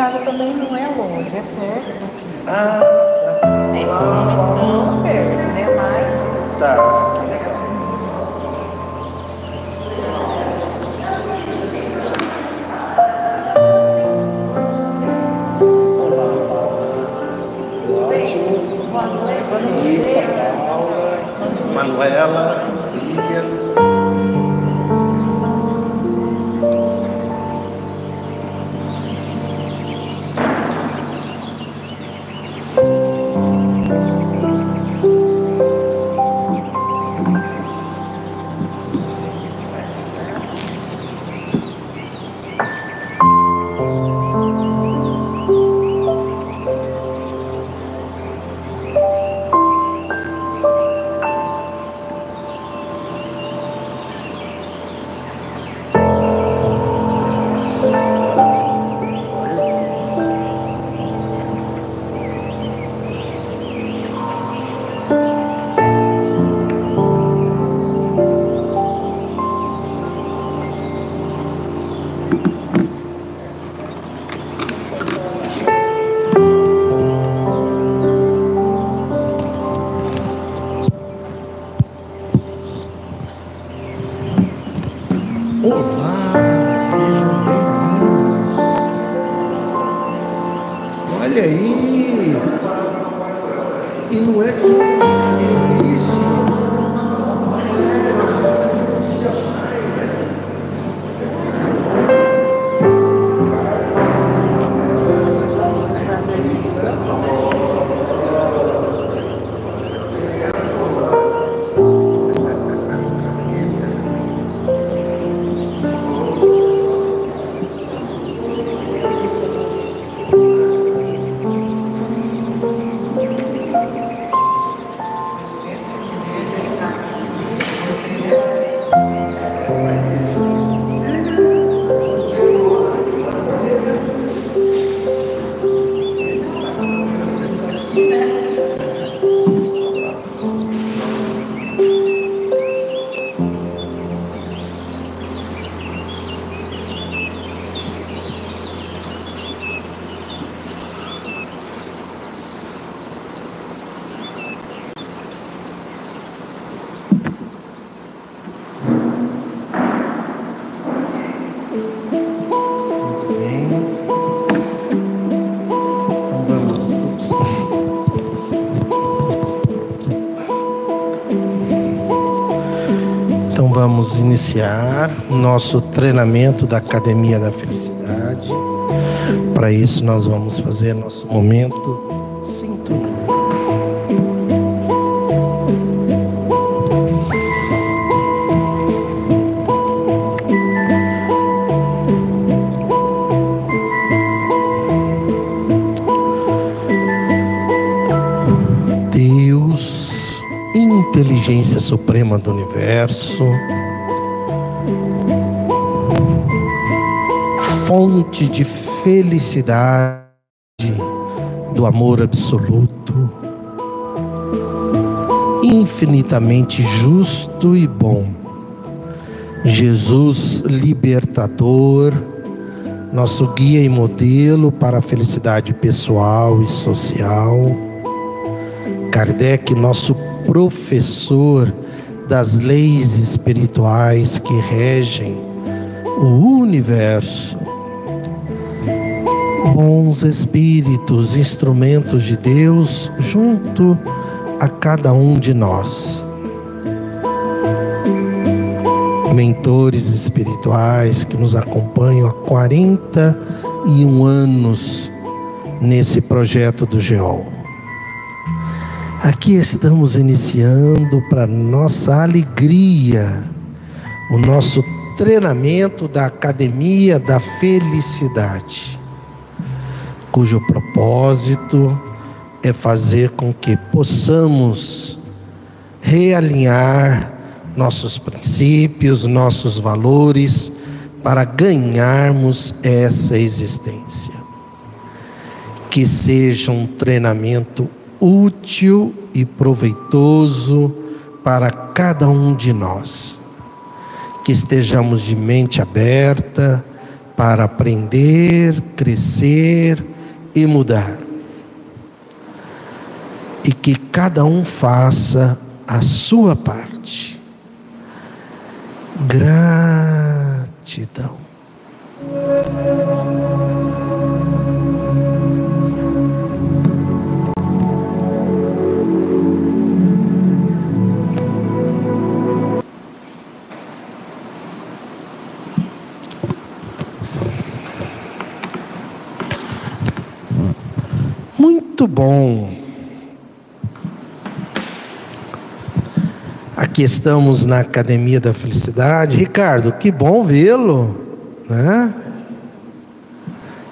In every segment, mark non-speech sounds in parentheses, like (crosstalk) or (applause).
casa também não é longe, é perto daqui. Ah, É, não é tão perto, né? Mas tá. que legal. Olá, Paula. Ótimo. Boa noite. Rita, Paula, Manuela, vamos iniciar o nosso treinamento da Academia da Felicidade. Para isso nós vamos fazer nosso momento sintonia. Deus, inteligência suprema do universo, fonte de felicidade, do amor absoluto, infinitamente justo e bom. Jesus libertador, nosso guia e modelo para a felicidade pessoal e social. Kardec, nosso professor das leis espirituais que regem o universo. Bons espíritos, instrumentos de Deus, junto a cada um de nós. Mentores espirituais que nos acompanham há 41 anos nesse projeto do GEOL. Aqui estamos iniciando para nossa alegria o nosso treinamento da Academia da Felicidade, cujo propósito é fazer com que possamos realinhar nossos princípios, nossos valores para ganharmos essa existência. Que seja um treinamento útil e proveitoso para cada um de nós. Que estejamos de mente aberta para aprender, crescer e mudar. E que cada um faça a sua parte. Gratidão. Muito bom. Aqui estamos na Academia da Felicidade. Ricardo, que bom vê-lo, né?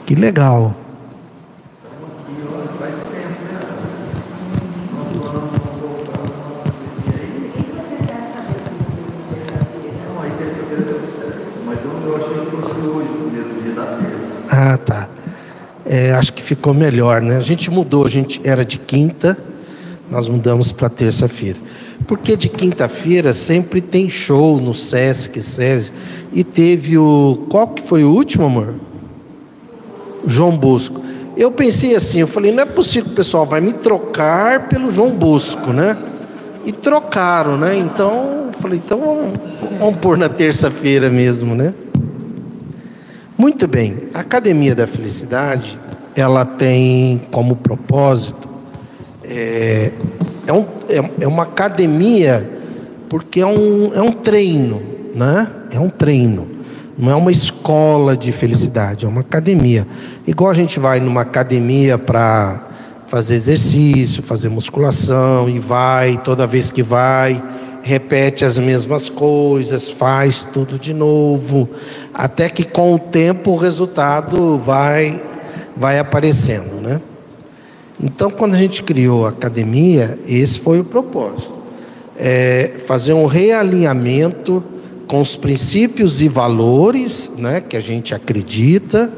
Que legal. Ah, tá. É, acho que ficou melhor, né? A gente mudou, a gente era de quinta, nós mudamos para terça-feira. Porque de quinta-feira sempre tem show no Sesc, SESI. E teve o. Qual que foi o último, amor? João Bosco. Eu pensei assim, eu falei, não é possível pessoal vai me trocar pelo João Bosco, né? E trocaram, né? Então, eu falei, então vamos, vamos pôr na terça-feira mesmo, né? Muito bem, a Academia da Felicidade, ela tem como propósito é, é, um, é, é uma academia porque é um, é um treino, né? É um treino. Não é uma escola de felicidade, é uma academia. Igual a gente vai numa academia para fazer exercício, fazer musculação e vai, toda vez que vai, repete as mesmas coisas, faz tudo de novo, até que com o tempo o resultado vai vai aparecendo, né? Então, quando a gente criou a academia, esse foi o propósito: é fazer um realinhamento com os princípios e valores, né, que a gente acredita,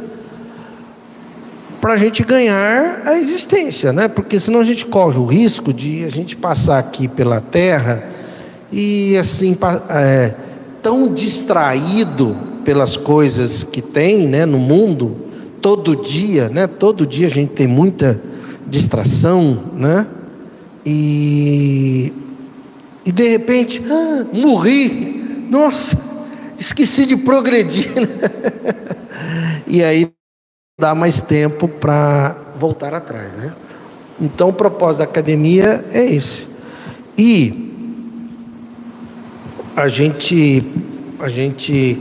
para a gente ganhar a existência, né? Porque senão a gente corre o risco de a gente passar aqui pela Terra e assim é, tão distraído pelas coisas que tem, né, no mundo, todo dia, né? Todo dia a gente tem muita distração, né? E, e de repente, ah, morri, nossa, esqueci de progredir. (laughs) Né? e aí dá mais tempo para voltar atrás, né? Então o propósito da academia é esse. E a gente a gente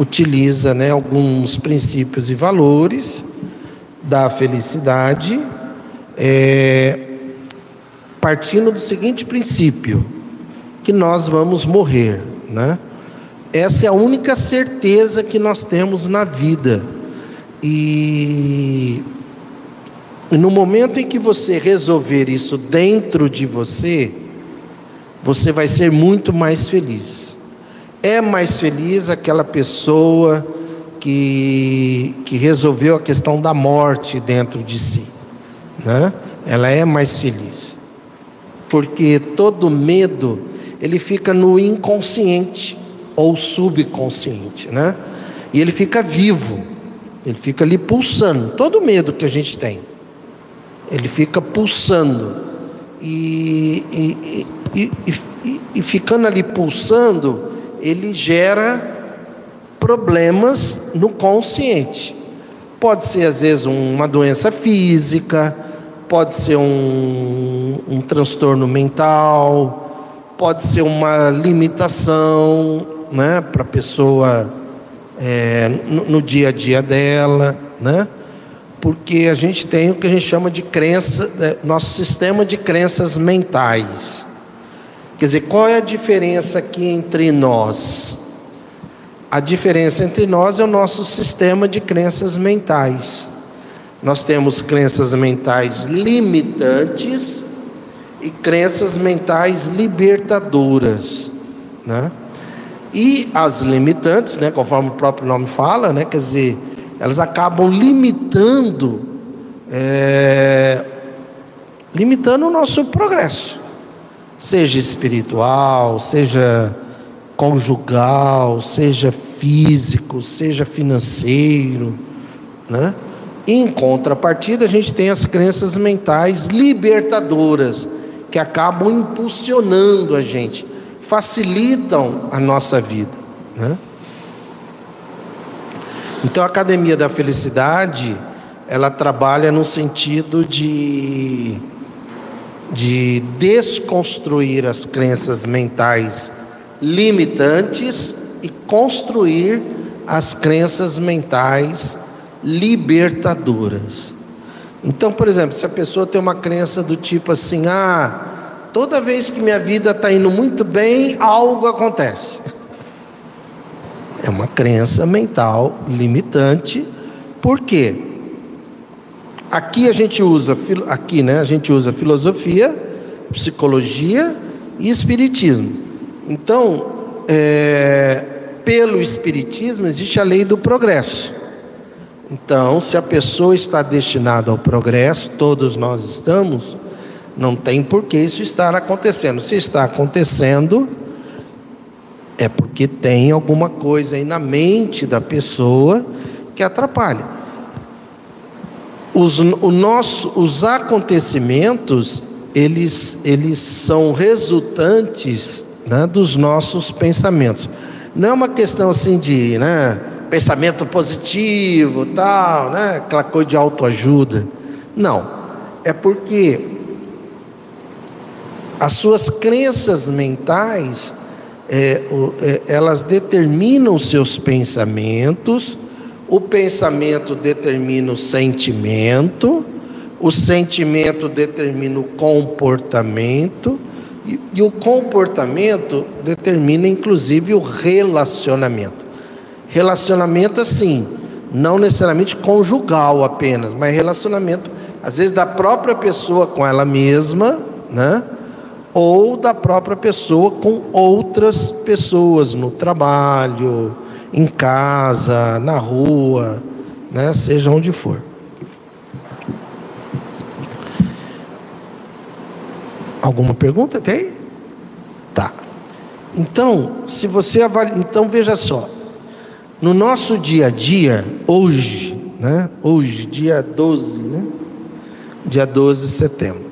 utiliza, né, alguns princípios e valores da felicidade, é, partindo do seguinte princípio: que nós vamos morrer, né? Essa é a única certeza que nós temos na vida. E, e no momento em que você resolver isso dentro de você, você vai ser muito mais feliz. É mais feliz aquela pessoa que, que resolveu a questão da morte dentro de si. Né? Ela é mais feliz. Porque todo medo, ele fica no inconsciente ou subconsciente, né? E ele fica vivo. Ele fica ali pulsando. Todo medo que a gente tem, ele fica pulsando. E, e, e, e, e ficando ali pulsando, ele gera problemas no consciente. Pode ser, às vezes, uma doença física, pode ser um, um transtorno mental, pode ser uma limitação né, para a pessoa é, no, no, dia a dia dela, né? porque a gente tem o que a gente chama de crença, é, nosso sistema de crenças mentais. Quer dizer, qual é a diferença aqui entre nós? A diferença entre nós é o nosso sistema de crenças mentais. Nós temos crenças mentais limitantes e crenças mentais libertadoras, né? E as limitantes, né, conforme o próprio nome fala, né, quer dizer, elas acabam limitando, é, limitando o nosso progresso, seja espiritual, seja conjugal, seja físico, seja financeiro, né? Em contrapartida, a gente tem as crenças mentais libertadoras, que acabam impulsionando a gente, facilitam a nossa vida. Né? Então, a Academia da Felicidade, ela trabalha no sentido de, de desconstruir as crenças mentais limitantes e construir as crenças mentais libertadoras. Então, por exemplo, se a pessoa tem uma crença do tipo assim: ah, toda vez que minha vida está indo muito bem, algo acontece. (laughs) É uma crença mental limitante, por quê? Aqui a gente usa aqui, né? A gente usa filosofia, psicologia e espiritismo. Então, é, pelo espiritismo existe a lei do progresso. Então, se a pessoa está destinada ao progresso, todos nós estamos, não tem por que isso estar acontecendo. Se está acontecendo, é porque tem alguma coisa aí na mente da pessoa que atrapalha. Os, o nosso, os acontecimentos, eles, eles são resultantes né, dos nossos pensamentos. Não é uma questão assim de, né, pensamento positivo, tal, né? Aquela coisa de autoajuda. Não. É porque as suas crenças mentais, é, é, elas determinam seus pensamentos, o pensamento determina o sentimento, o sentimento determina o comportamento, e, e o comportamento determina inclusive o relacionamento. Relacionamento assim, não necessariamente conjugal apenas, mas relacionamento às vezes da própria pessoa com ela mesma, né? Ou da própria pessoa com outras pessoas no trabalho, em casa, na rua, né? Seja onde for. Alguma pergunta tem? Tá. Então, se você avalia, então veja só, no nosso dia a dia, hoje, né? Hoje, dia 12, né? Dia 12 de setembro.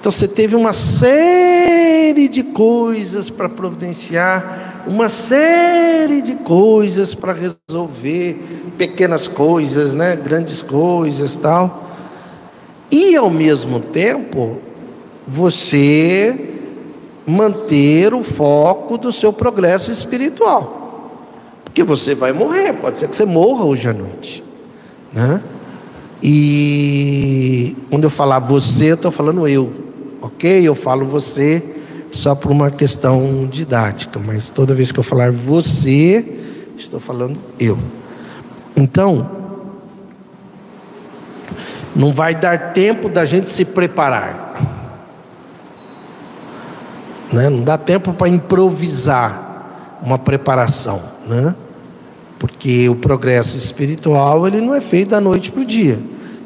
Então você teve uma série de coisas para providenciar, uma série de coisas para resolver, pequenas coisas, né? Grandes coisas, tal. E ao mesmo tempo, você manter o foco do seu progresso espiritual. Porque você vai morrer, pode ser que você morra hoje à noite. Né? E quando eu falar você, eu estou falando eu, ok? Eu falo você só por uma questão didática, mas toda vez que eu falar você, estou falando eu. Então, não vai dar tempo da gente se preparar. Né? Não dá tempo para improvisar uma preparação. Né? Porque o progresso espiritual ele não é feito da noite para o dia.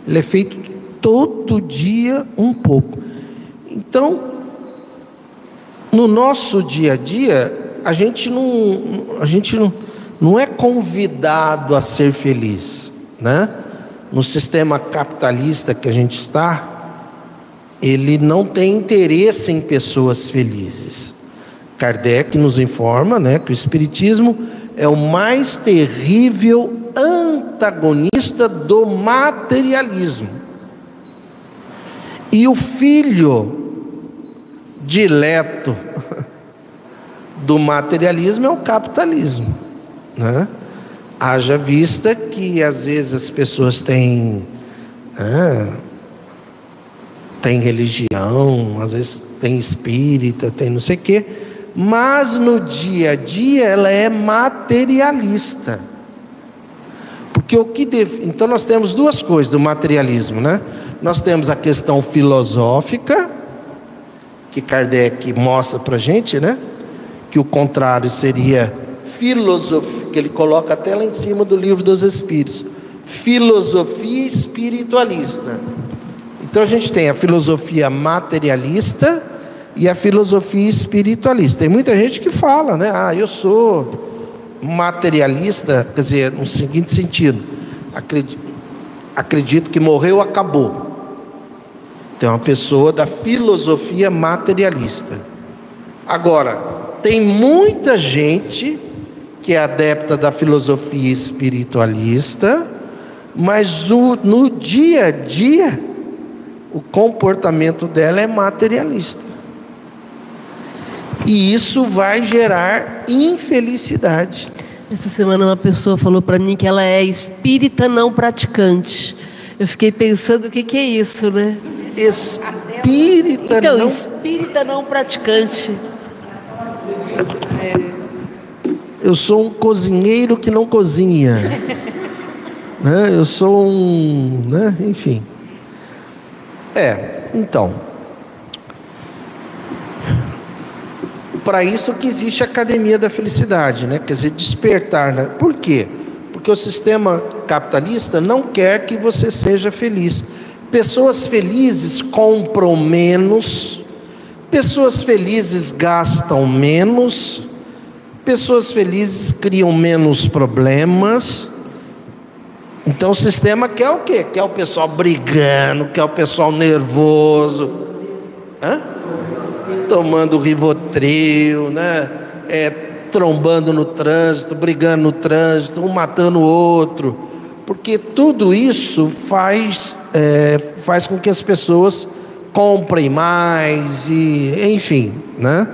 Ele é feito todo dia um pouco. Então, no nosso dia a dia, a gente não, a gente não, não é convidado a ser feliz, né? No sistema capitalista que a gente está, ele não tem interesse em pessoas felizes. Kardec nos informa, né, que o espiritismo é o mais terrível antagonista do materialismo. E o filho dileto do materialismo é o capitalismo. Né? Haja vista que às vezes as pessoas têm, né, têm religião, às vezes tem espírita, tem não sei o quê mas no dia a dia ela é materialista. Porque o que então nós temos duas coisas do materialismo, né? Nós temos a questão filosófica que Kardec mostra para gente, né? Que o contrário seria filosofia, que ele coloca até lá em cima do livro dos Espíritos, filosofia espiritualista. Então a gente tem a filosofia materialista e a filosofia espiritualista. Tem muita gente que fala, né? Ah, eu sou materialista, quer dizer, no seguinte sentido, acredito, acredito que morreu, acabou. Tem uma pessoa da filosofia materialista. Agora, tem muita gente que é adepta da filosofia espiritualista, mas o, no dia a dia o comportamento dela é materialista. E isso vai gerar infelicidade. Essa semana uma pessoa falou para mim que ela é espírita não praticante. Eu fiquei pensando o que, que é isso, né? Espírita então, não. espírita não praticante. Eu sou um cozinheiro que não cozinha. (laughs) né? Eu sou um. Né? Enfim. É, então. Para isso que existe a Academia da Felicidade, né? quer dizer, despertar. Né? Por quê? Porque o sistema capitalista não quer que você seja feliz. Pessoas felizes compram menos, pessoas felizes gastam menos, pessoas felizes criam menos problemas. Então o sistema quer o quê? Quer o pessoal brigando, quer o pessoal nervoso, Hã? tomando rivotril, né? É, trombando no trânsito, brigando no trânsito, um matando o outro, porque tudo isso faz, é, faz com que as pessoas comprem mais e, enfim, né?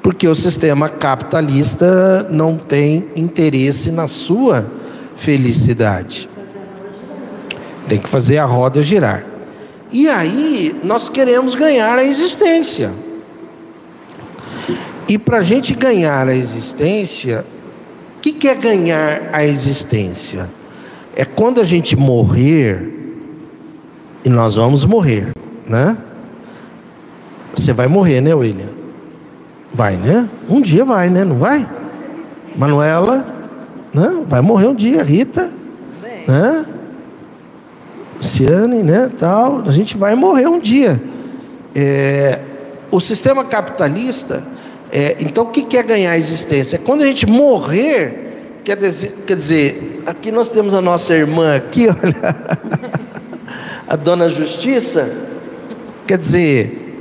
Porque o sistema capitalista não tem interesse na sua felicidade. Tem que fazer a roda girar. E aí nós queremos ganhar a existência. E para a gente ganhar a existência, o que, que é ganhar a existência? É quando a gente morrer, e nós vamos morrer, né? Você vai morrer, né, William? Vai, né? Um dia vai, né? Não vai? Manuela, né? Vai morrer um dia, Rita, né? Luciane, né? Tal. A gente vai morrer um dia. É, o sistema capitalista é, então, o que é ganhar a existência? É quando a gente morrer, quer dizer, quer dizer, aqui nós temos a nossa irmã aqui, (laughs) olha, a dona Justiça, quer dizer,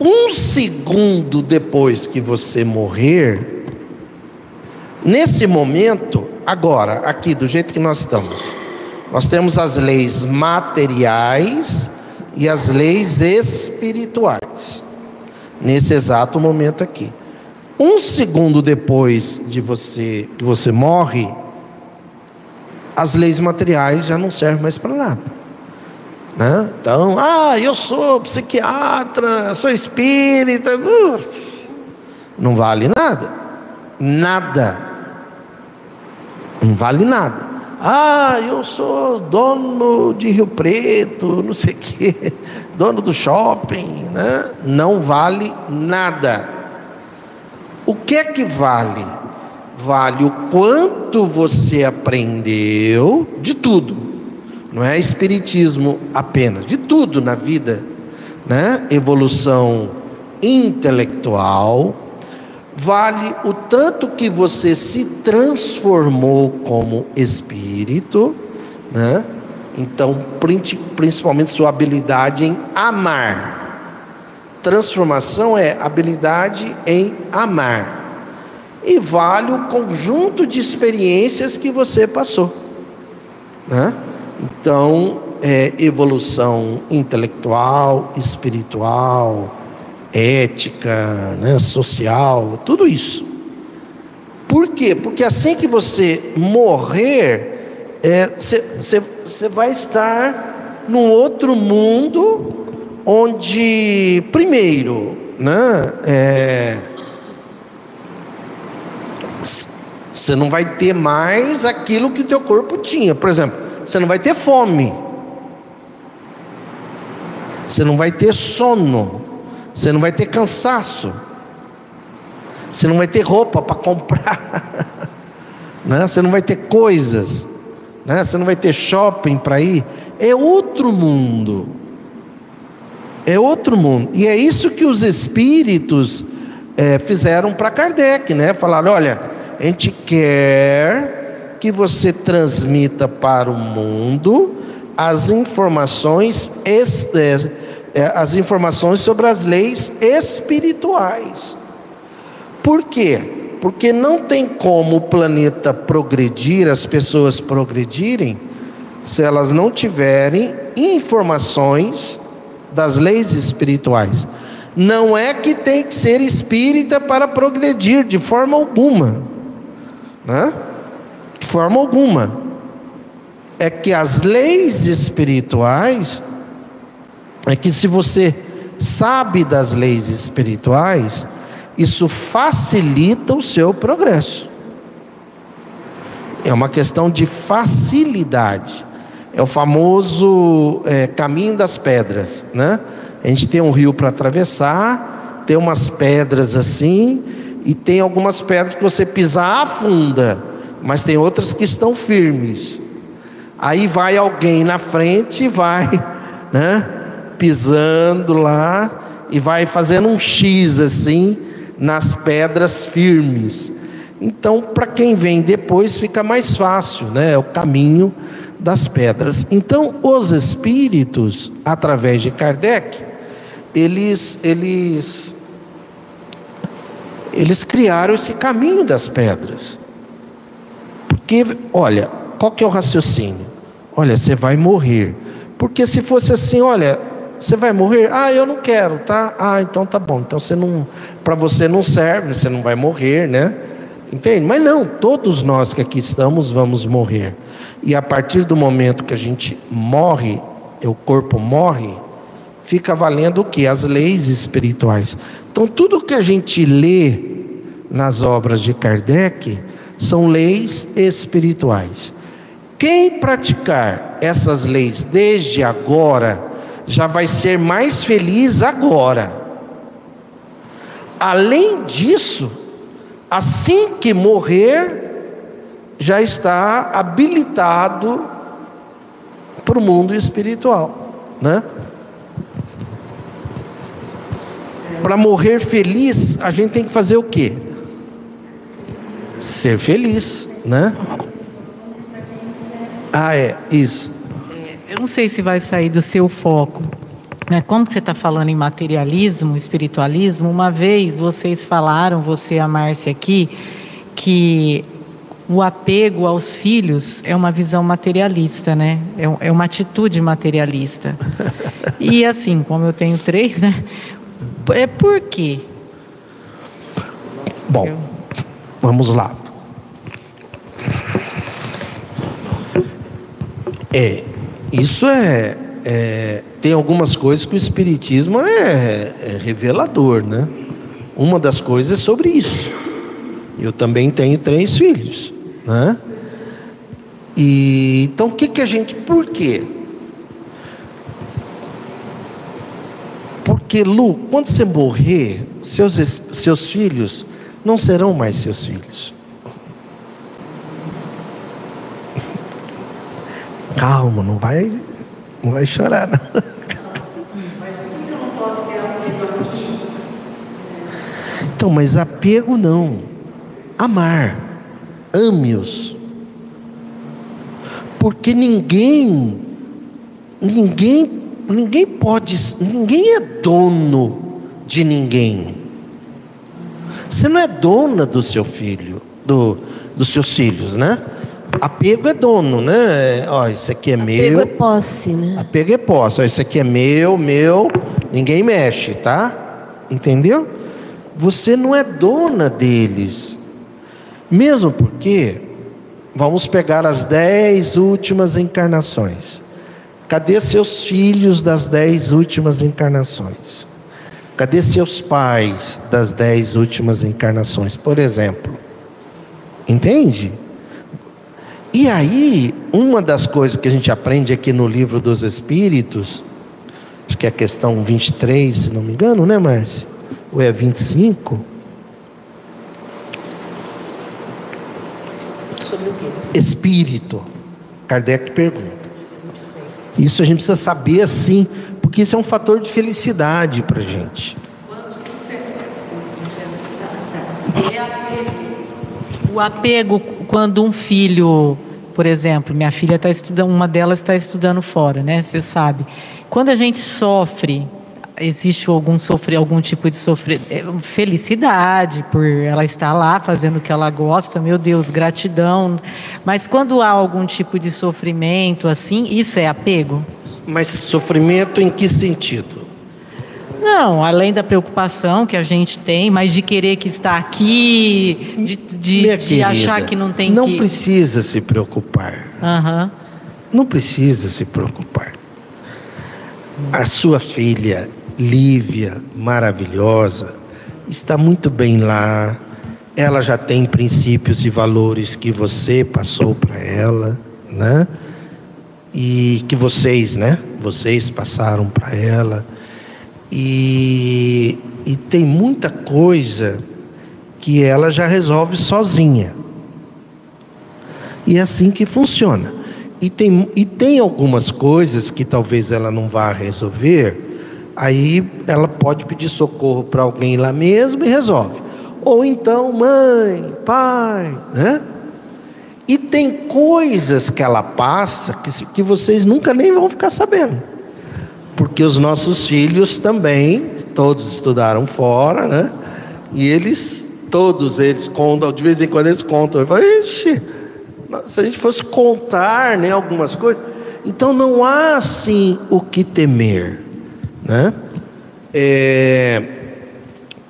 um segundo depois que você morrer, nesse momento, agora, aqui, do jeito que nós estamos, nós temos as leis materiais e as leis espirituais nesse exato momento aqui. Um segundo depois de você que você morre, as leis materiais já não servem mais para nada. Né? Então, ah, eu sou psiquiatra, sou espírita, não vale nada, nada, não vale nada. Ah, eu sou dono de Rio Preto, não sei o quê (laughs) dono do shopping, né? não vale nada. O que é que vale? Vale o quanto você aprendeu de tudo, não é espiritismo apenas, de tudo na vida, né? Evolução intelectual, vale o tanto que você se transformou como espírito, né? Então, principalmente sua habilidade em amar. Transformação é habilidade em amar. E vale o conjunto de experiências que você passou. Né? Então, é evolução intelectual, espiritual, ética, né, social, tudo isso. Por quê? Porque assim que você morrer, você é, vai estar num outro mundo onde, primeiro, né, você é, não vai ter mais aquilo que o teu corpo tinha. Por exemplo, você não vai ter fome. Você não vai ter sono. Você não vai ter cansaço. Você não vai ter roupa para comprar. (laughs) né? Você não vai ter coisas né? você não vai ter shopping para ir. É outro mundo. É outro mundo. E é isso que os espíritos é, fizeram para Kardec, né? Falaram: olha, a gente quer que você transmita para o mundo as informações, é, é, as informações sobre as leis espirituais. Por quê? Porque não tem como o planeta progredir, as pessoas progredirem, se elas não tiverem informações das leis espirituais. Não é que tem que ser espírita para progredir, de forma alguma. Né? De forma alguma. É que as leis espirituais, é que se você sabe das leis espirituais, isso facilita o seu progresso. É uma questão de facilidade. É o famoso é, caminho das pedras, né? A gente tem um rio para atravessar, tem umas pedras assim, e tem algumas pedras que você pisar afunda, mas tem outras que estão firmes. Aí vai alguém na frente e vai, (laughs) né? Pisando lá e vai fazendo um X assim nas pedras firmes. Então, para quem vem depois, fica mais fácil, né? É o caminho das pedras. Então, os espíritos, através de Kardec, eles, eles, eles criaram esse caminho das pedras. Porque, olha, qual que é o raciocínio? Olha, você vai morrer. Porque se fosse assim, olha, você vai morrer? Ah, eu não quero, tá? Ah, então tá bom. Então você não, para você não serve, você não vai morrer, né? Entende? Mas não, todos nós que aqui estamos vamos morrer. E a partir do momento que a gente morre, o corpo morre, fica valendo o que? As leis espirituais. Então, tudo que a gente lê nas obras de Kardec são leis espirituais. Quem praticar essas leis desde agora, já vai ser mais feliz agora. Além disso, assim que morrer, já está habilitado para o mundo espiritual, né? Para morrer feliz, a gente tem que fazer o quê? Ser feliz, né? Ah, é, isso. Eu não sei se vai sair do seu foco. Né? Como você está falando em materialismo, espiritualismo, uma vez vocês falaram, você e a Márcia aqui, que o apego aos filhos é uma visão materialista, né? É, é uma atitude materialista. (laughs) E assim, como eu tenho três, né? É por quê? Bom, eu... vamos lá. É, isso é, é, tem algumas coisas que o espiritismo é, é revelador, né? Uma das coisas é sobre isso. Eu também tenho três filhos, né? E então o que que a gente? Por quê? Porque Lu, quando você morrer, seus seus filhos não serão mais seus filhos. Calma, não vai, não vai chorar. Não. Então, mas apego não. Amar. Ame-os. Porque ninguém, ninguém, ninguém pode, ninguém é dono de ninguém. Você não é dona do seu filho, do, dos seus filhos, né? Apego é dono, né? Ó, isso aqui é Apego meu. Apego é posse, né? Apego é posse. Ó, isso aqui é meu, meu, ninguém mexe, tá? Entendeu? Você não é dona deles. Mesmo porque, vamos pegar as dez últimas encarnações. Cadê seus filhos das dez últimas encarnações? Cadê seus pais das dez últimas encarnações, por exemplo? Entende? E aí, uma das coisas que a gente aprende aqui no livro dos Espíritos, acho que é a questão 23, se não me engano, né, Márcia? Ou é 25? Espírito. Kardec pergunta. Isso a gente precisa saber assim, Porque isso é um fator de felicidade para a gente. O apego, quando um filho, por exemplo, minha filha está estudando, uma delas está estudando fora, né? Você sabe. Quando a gente sofre, existe algum sofrer, algum tipo de sofrer, é, felicidade por ela estar lá fazendo o que ela gosta, meu Deus, gratidão. Mas quando há algum tipo de sofrimento assim, isso é apego? Mas sofrimento em que sentido? Não, além da preocupação que a gente tem, mas de querer que está aqui, de, de, de querida, achar que não tem não que. precisa se preocupar. Aham. Não precisa se preocupar. A sua filha, Lívia, maravilhosa, está muito bem lá. Ela já tem princípios e valores que você passou para ela, né? E que vocês, né? Vocês passaram para ela. E, e tem muita coisa que ela já resolve sozinha. E é assim que funciona. E tem, e tem algumas coisas que talvez ela não vá resolver, aí ela pode pedir socorro para alguém lá mesmo e resolve. Ou então, mãe, pai, né? E tem coisas que ela passa que, que vocês nunca nem vão ficar sabendo. Porque os nossos filhos também, todos estudaram fora, né? E eles, todos eles contam, de vez em quando eles contam. Eu falo, Ixi, se a gente fosse contar né, algumas coisas. Então não há assim o que temer. Né? É,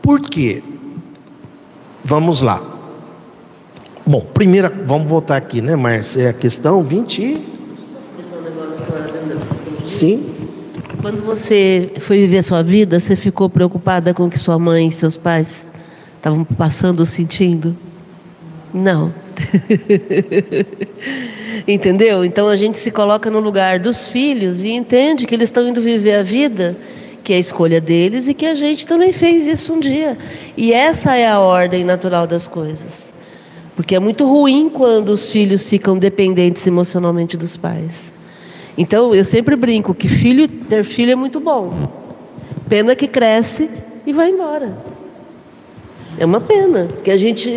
por quê? Vamos lá. Bom, primeira, vamos voltar aqui, né, Márcia? É a questão 20. e- Sim. Quando você foi viver a sua vida, você ficou preocupada com o que sua mãe e seus pais estavam passando sentindo? Não. (laughs) Entendeu? Então a gente se coloca no lugar dos filhos e entende que eles estão indo viver a vida que é a escolha deles e que a gente também fez isso um dia. E essa é a ordem natural das coisas. Porque é muito ruim quando os filhos ficam dependentes emocionalmente dos pais. Então eu sempre brinco que filho ter filho é muito bom. Pena que cresce e vai embora. É uma pena, porque a gente,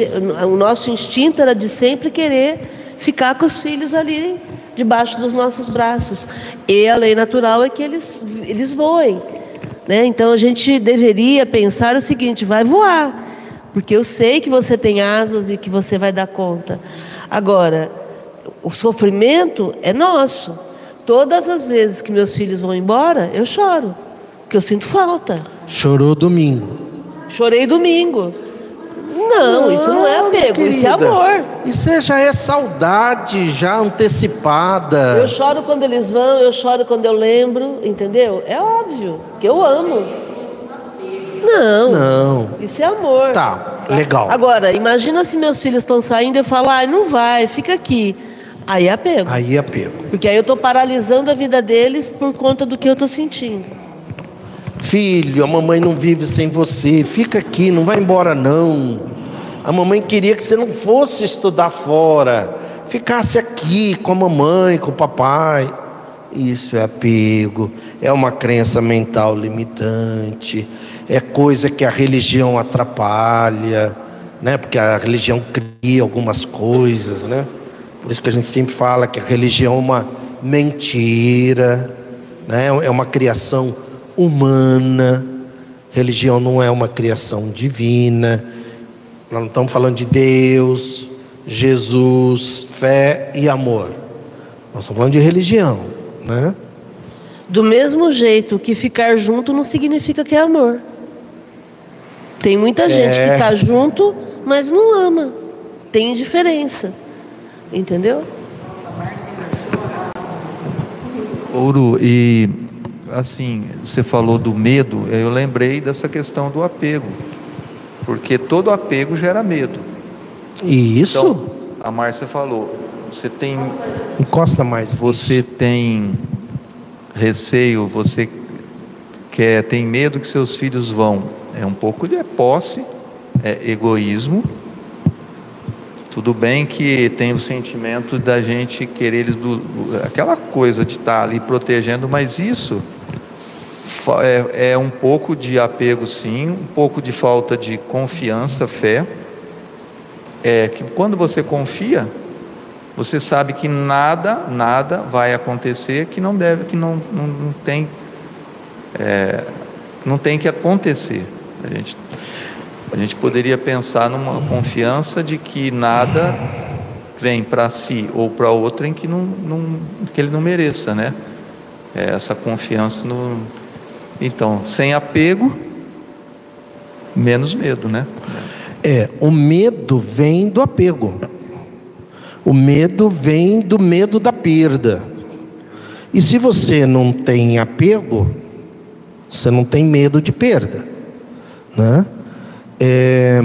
o nosso instinto era de sempre querer ficar com os filhos ali debaixo dos nossos braços. E a lei natural é que eles, eles voem. Né? Então a gente deveria pensar o seguinte: vai voar, porque eu sei que você tem asas e que você vai dar conta. Agora, o sofrimento é nosso. Todas as vezes que meus filhos vão embora, eu choro, porque eu sinto falta. Chorou domingo. Chorei domingo. Não, isso não é apego, isso é querida. amor. Isso é- já é saudade, já antecipada. Eu choro quando eles vão, eu choro quando eu lembro, entendeu? É óbvio que eu amo. Não, Não. isso é amor. Tá, legal. Agora, imagina se meus filhos estão saindo e eu falo, ai, não vai, fica aqui. Aí é apego. Aí é apego. Porque aí eu estou paralisando a vida deles por conta do que eu estou sentindo. Filho, a mamãe não vive sem você. Fica aqui, não vai embora não. A mamãe queria que você não fosse estudar fora. Ficasse aqui com a mamãe, com o papai. Isso é apego, é uma crença mental limitante, é coisa que a religião atrapalha, né? Porque a religião cria algumas coisas, né? Por isso que a gente sempre fala que a religião é uma mentira, né? É uma criação humana. Religião não é uma criação divina. Nós não estamos falando de Deus, Jesus, fé e amor. Nós estamos falando de religião, né? Do mesmo jeito que ficar junto não significa que é amor. Tem muita gente É. que está junto, mas não ama. Tem diferença. Entendeu? Ouro, e assim, você falou do medo, eu lembrei dessa questão do apego. Porque todo apego gera medo. E isso Então, a Márcia falou, você tem encosta mais. você tem receio, você quer, tem medo que seus filhos vão. É um pouco de posse, é egoísmo. Tudo bem que tem o sentimento da gente querer eles do, aquela coisa de estar ali protegendo, mas isso É, é um pouco de apego, sim, um pouco de falta de confiança, fé. É que quando você confia, você sabe que nada, nada vai acontecer que não deve, que não, não, não tem, é, não tem que acontecer. A gente, a gente poderia pensar numa confiança de que nada vem para si ou para outrem que, não, não, que ele não mereça, né? É essa confiança no. Então, sem apego, menos medo, né? É, o medo vem do apego. O medo vem do medo da perda. E se você não tem apego, você não tem medo de perda, né? É,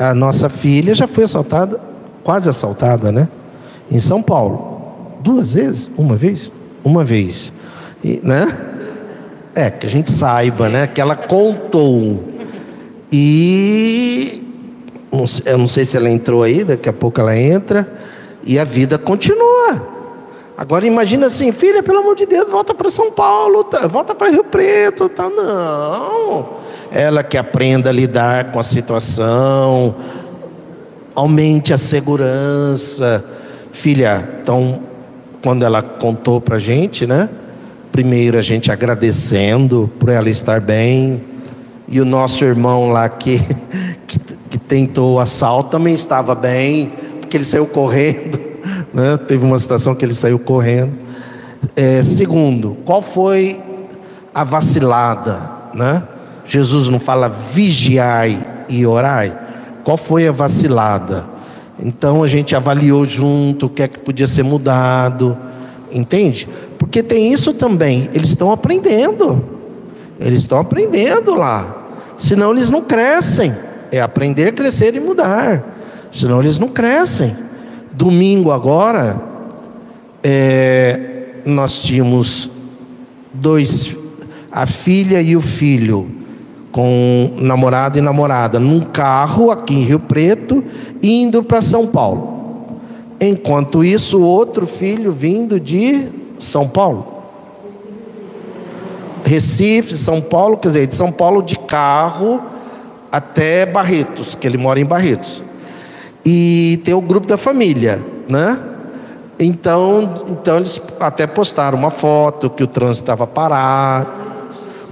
a nossa filha já foi assaltada, quase assaltada, né? Em São Paulo, duas vezes, uma vez, uma vez, E, né? É que a gente saiba, né? Que ela contou e eu não sei se ela entrou aí, daqui a pouco ela entra e a vida continua. Agora imagina assim, filha, pelo amor de Deus, volta para São Paulo, tá- volta para Rio Preto, tá? Não. Ela que aprenda a lidar com a situação, aumente a segurança, filha. Então, quando ela contou para gente, né? Primeiro a gente agradecendo por ela estar bem e o nosso irmão lá que, (laughs) que, que tentou o assalto também estava bem, porque ele saiu correndo, (laughs) né? teve uma situação que ele saiu correndo. É, segundo, qual foi a vacilada? Né? Jesus não fala vigiai e orai. Qual foi a vacilada? Então a gente avaliou junto o que é que podia ser mudado, entende? Porque tem isso também, eles estão aprendendo. Eles estão aprendendo lá. Senão eles não crescem. É aprender, crescer e mudar. Senão eles não crescem. Domingo agora, é, nós tínhamos dois, a filha e o filho, com namorado e namorada, num carro aqui em Rio Preto, indo para São Paulo. Enquanto isso, o outro filho vindo de São Paulo. Recife, São Paulo, quer dizer, de São Paulo de carro até Barretos, que ele mora em Barretos. E tem o grupo da família, né? Então, então eles até postaram uma foto que o trânsito estava parado.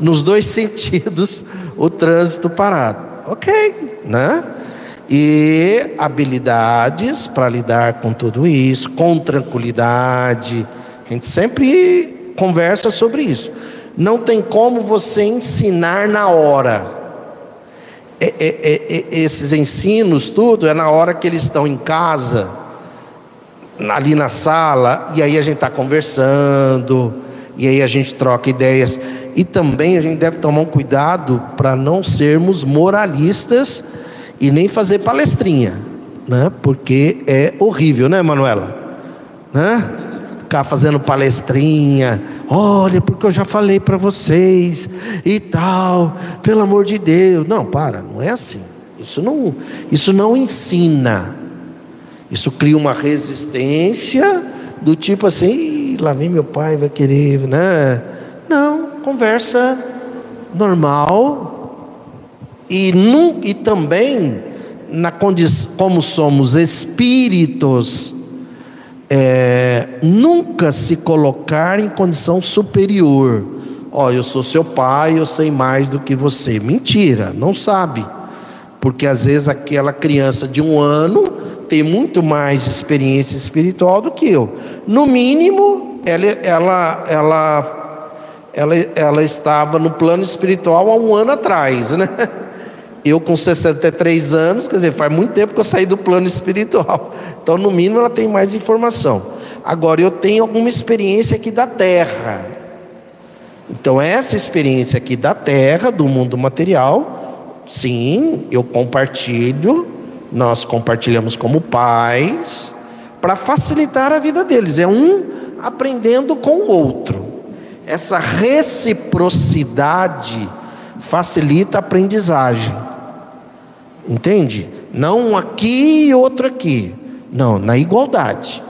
Nos dois (laughs) sentidos, o trânsito parado. Ok, né? E habilidades para lidar com tudo isso, com tranquilidade. A gente sempre conversa sobre isso. Não tem como você ensinar na hora. É, é, é, é, esses ensinos, tudo, é na hora que eles estão em casa, ali na sala, e aí a gente está conversando, e aí a gente troca ideias. E também a gente deve tomar um cuidado para não sermos moralistas e nem fazer palestrinha, né? Porque é horrível, né, Manuela? Né? Ficar fazendo palestrinha, olha, porque eu já falei para vocês e tal, pelo amor de Deus. Não, para, não é assim. Isso não, isso não ensina. Isso cria uma resistência do tipo assim, "Ih, lá vem meu pai, vai querer, né? Não, conversa normal. E, num, e também, na condição, como somos espíritos, é, nunca se colocar em condição superior. Ó, eu sou seu pai, eu sei mais do que você. Mentira, não sabe. Porque às vezes aquela criança de um ano tem muito mais experiência espiritual do que eu. No mínimo, ela, ela, ela, ela, ela estava no plano espiritual há um ano atrás, né? (laughs) Eu com 63 anos, quer dizer, faz muito tempo que eu saí do plano espiritual. Então, no mínimo, ela tem mais informação. Agora, eu tenho alguma experiência aqui da Terra. Então, essa experiência aqui da Terra, do mundo material, sim, eu compartilho, nós compartilhamos como pais, para facilitar a vida deles. É um aprendendo com o outro. Essa reciprocidade facilita a aprendizagem. Entende? Não aqui e outro aqui. Não, na igualdade.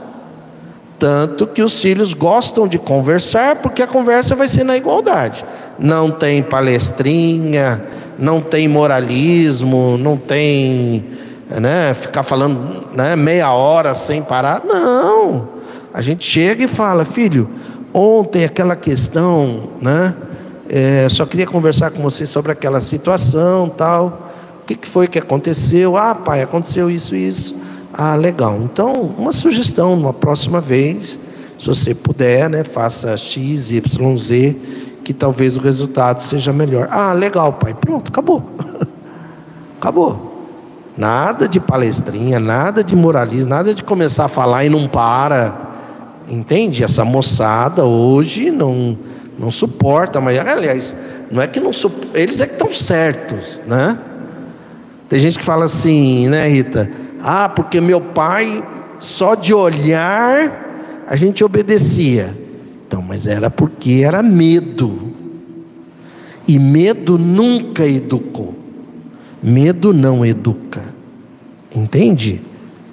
Tanto que os filhos gostam de conversar, porque a conversa vai ser na igualdade. não tem palestrinha, não tem moralismo, não tem né, ficar falando né, meia hora sem parar. Não. A gente chega e fala, filho, ontem aquela questão, né? É, só queria conversar com você sobre aquela situação, tal. Que, que foi que aconteceu? Ah, pai, aconteceu isso, isso. Ah, legal. Então, uma sugestão, uma próxima vez, se você puder, né, faça X, Y, Z, que talvez o resultado seja melhor. Ah, legal, pai. Pronto, acabou. (laughs) acabou. Nada de palestrinha, nada de moralismo, nada de começar a falar e não para. Entende? Essa moçada hoje não não suporta, mas aliás, não é que não eles é que estão certos, né? Tem gente que fala assim, né, Rita? Ah, porque meu pai só de olhar a gente obedecia. Então, mas era porque era medo. E medo nunca educou. Medo não educa. Entende?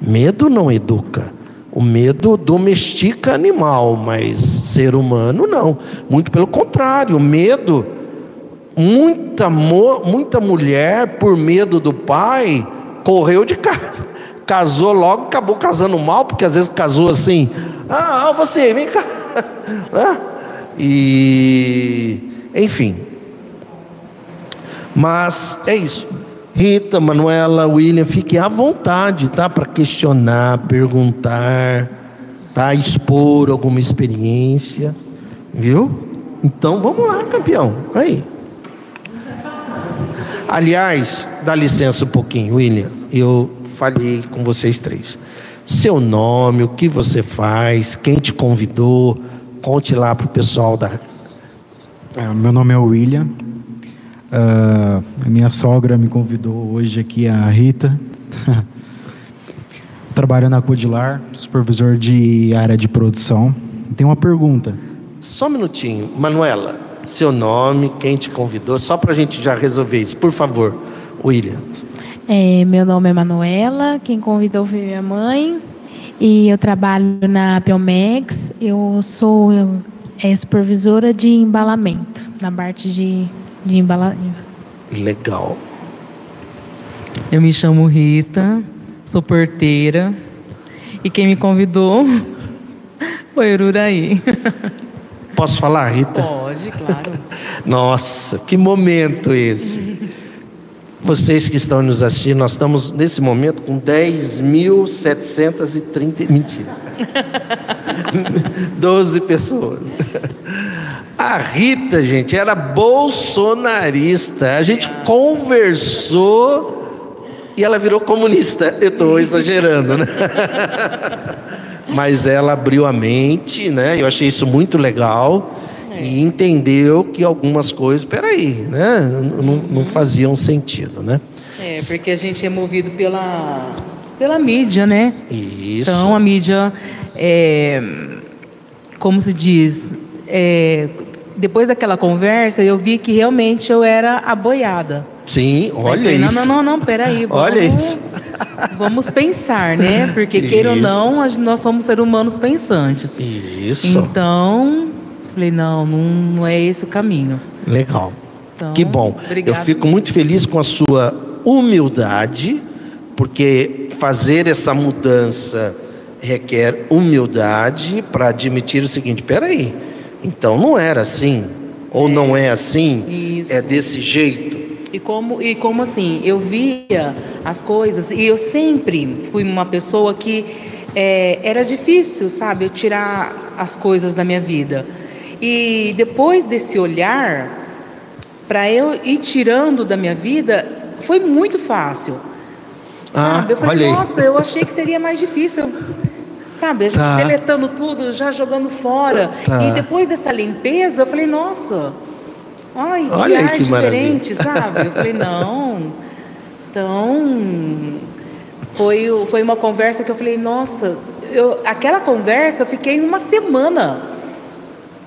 Medo não educa. O medo domestica animal, mas ser humano não. Muito pelo contrário, o medo, muita, muita mulher, por medo do pai, correu de casa. (laughs) Casou logo, acabou casando mal, porque às vezes casou assim. Ah, você, vem cá. (laughs) E, enfim. Mas é isso. Rita, Manuela, William, fiquem à vontade, tá? Para questionar, perguntar, tá? Expor alguma experiência, viu? Então vamos lá, campeão. Aí. Aliás, dá licença um pouquinho, William. Eu falei com vocês três. Seu nome, o que você faz, quem te convidou, conte lá para o pessoal da. É, meu nome é William, Uh, a minha sogra me convidou hoje aqui, a Rita. (laughs) Trabalho na Codilar, supervisor de área de produção. Tem uma pergunta. Só um minutinho. Manuela, seu nome, quem te convidou, só para a gente já resolver isso, por favor, William. É, meu nome é Manuela, quem convidou foi minha mãe. E eu trabalho na Pelmex. Eu sou é, supervisora de embalamento, na parte de de embalagem. Legal. Eu me chamo Rita, sou porteira e quem me convidou (laughs) foi Ururaí. (laughs) Posso falar, Rita? Pode, claro. (laughs) Nossa, que momento esse. Vocês que estão nos assistindo, nós estamos nesse momento com 10.730. Mentira. (laughs) 12 pessoas. A Rita, gente, era bolsonarista. A gente conversou e ela virou comunista. Eu estou exagerando, né? (laughs) Mas ela abriu a mente, né? Eu achei isso muito legal e entendeu que algumas coisas, peraí, né? Não, não faziam sentido, né? É, porque a gente é movido pela, pela mídia, né? Isso. Então a mídia, é, como se diz, é, depois daquela conversa, eu vi que realmente eu era aboiada. Sim, olha falei, isso. Não, não, não, não, peraí. Vamos, olha isso. Vamos pensar, né? Porque, queira ou não, nós somos seres humanos pensantes. Isso. Então, falei, não, não, não é esse o caminho. Legal. Então, que bom. Obrigado. Eu fico muito feliz com a sua humildade, porque fazer essa mudança requer humildade para admitir o seguinte: peraí, então não era assim, ou é, não é assim, isso. é desse jeito. E como, e como assim, eu via as coisas, e eu sempre fui uma pessoa que é, era difícil, sabe, eu tirar as coisas da minha vida. E depois desse olhar, para eu ir tirando da minha vida, foi muito fácil. Ah, sabe? Eu falei, nossa, eu achei que seria mais difícil. Sabe, a gente tá. deletando tudo, já jogando fora. Tá. E depois dessa limpeza, eu falei, nossa, ai, que Olha ar que diferente, sabe? Eu falei, não. Então, foi, foi uma conversa que eu falei, nossa, eu, aquela conversa eu fiquei uma semana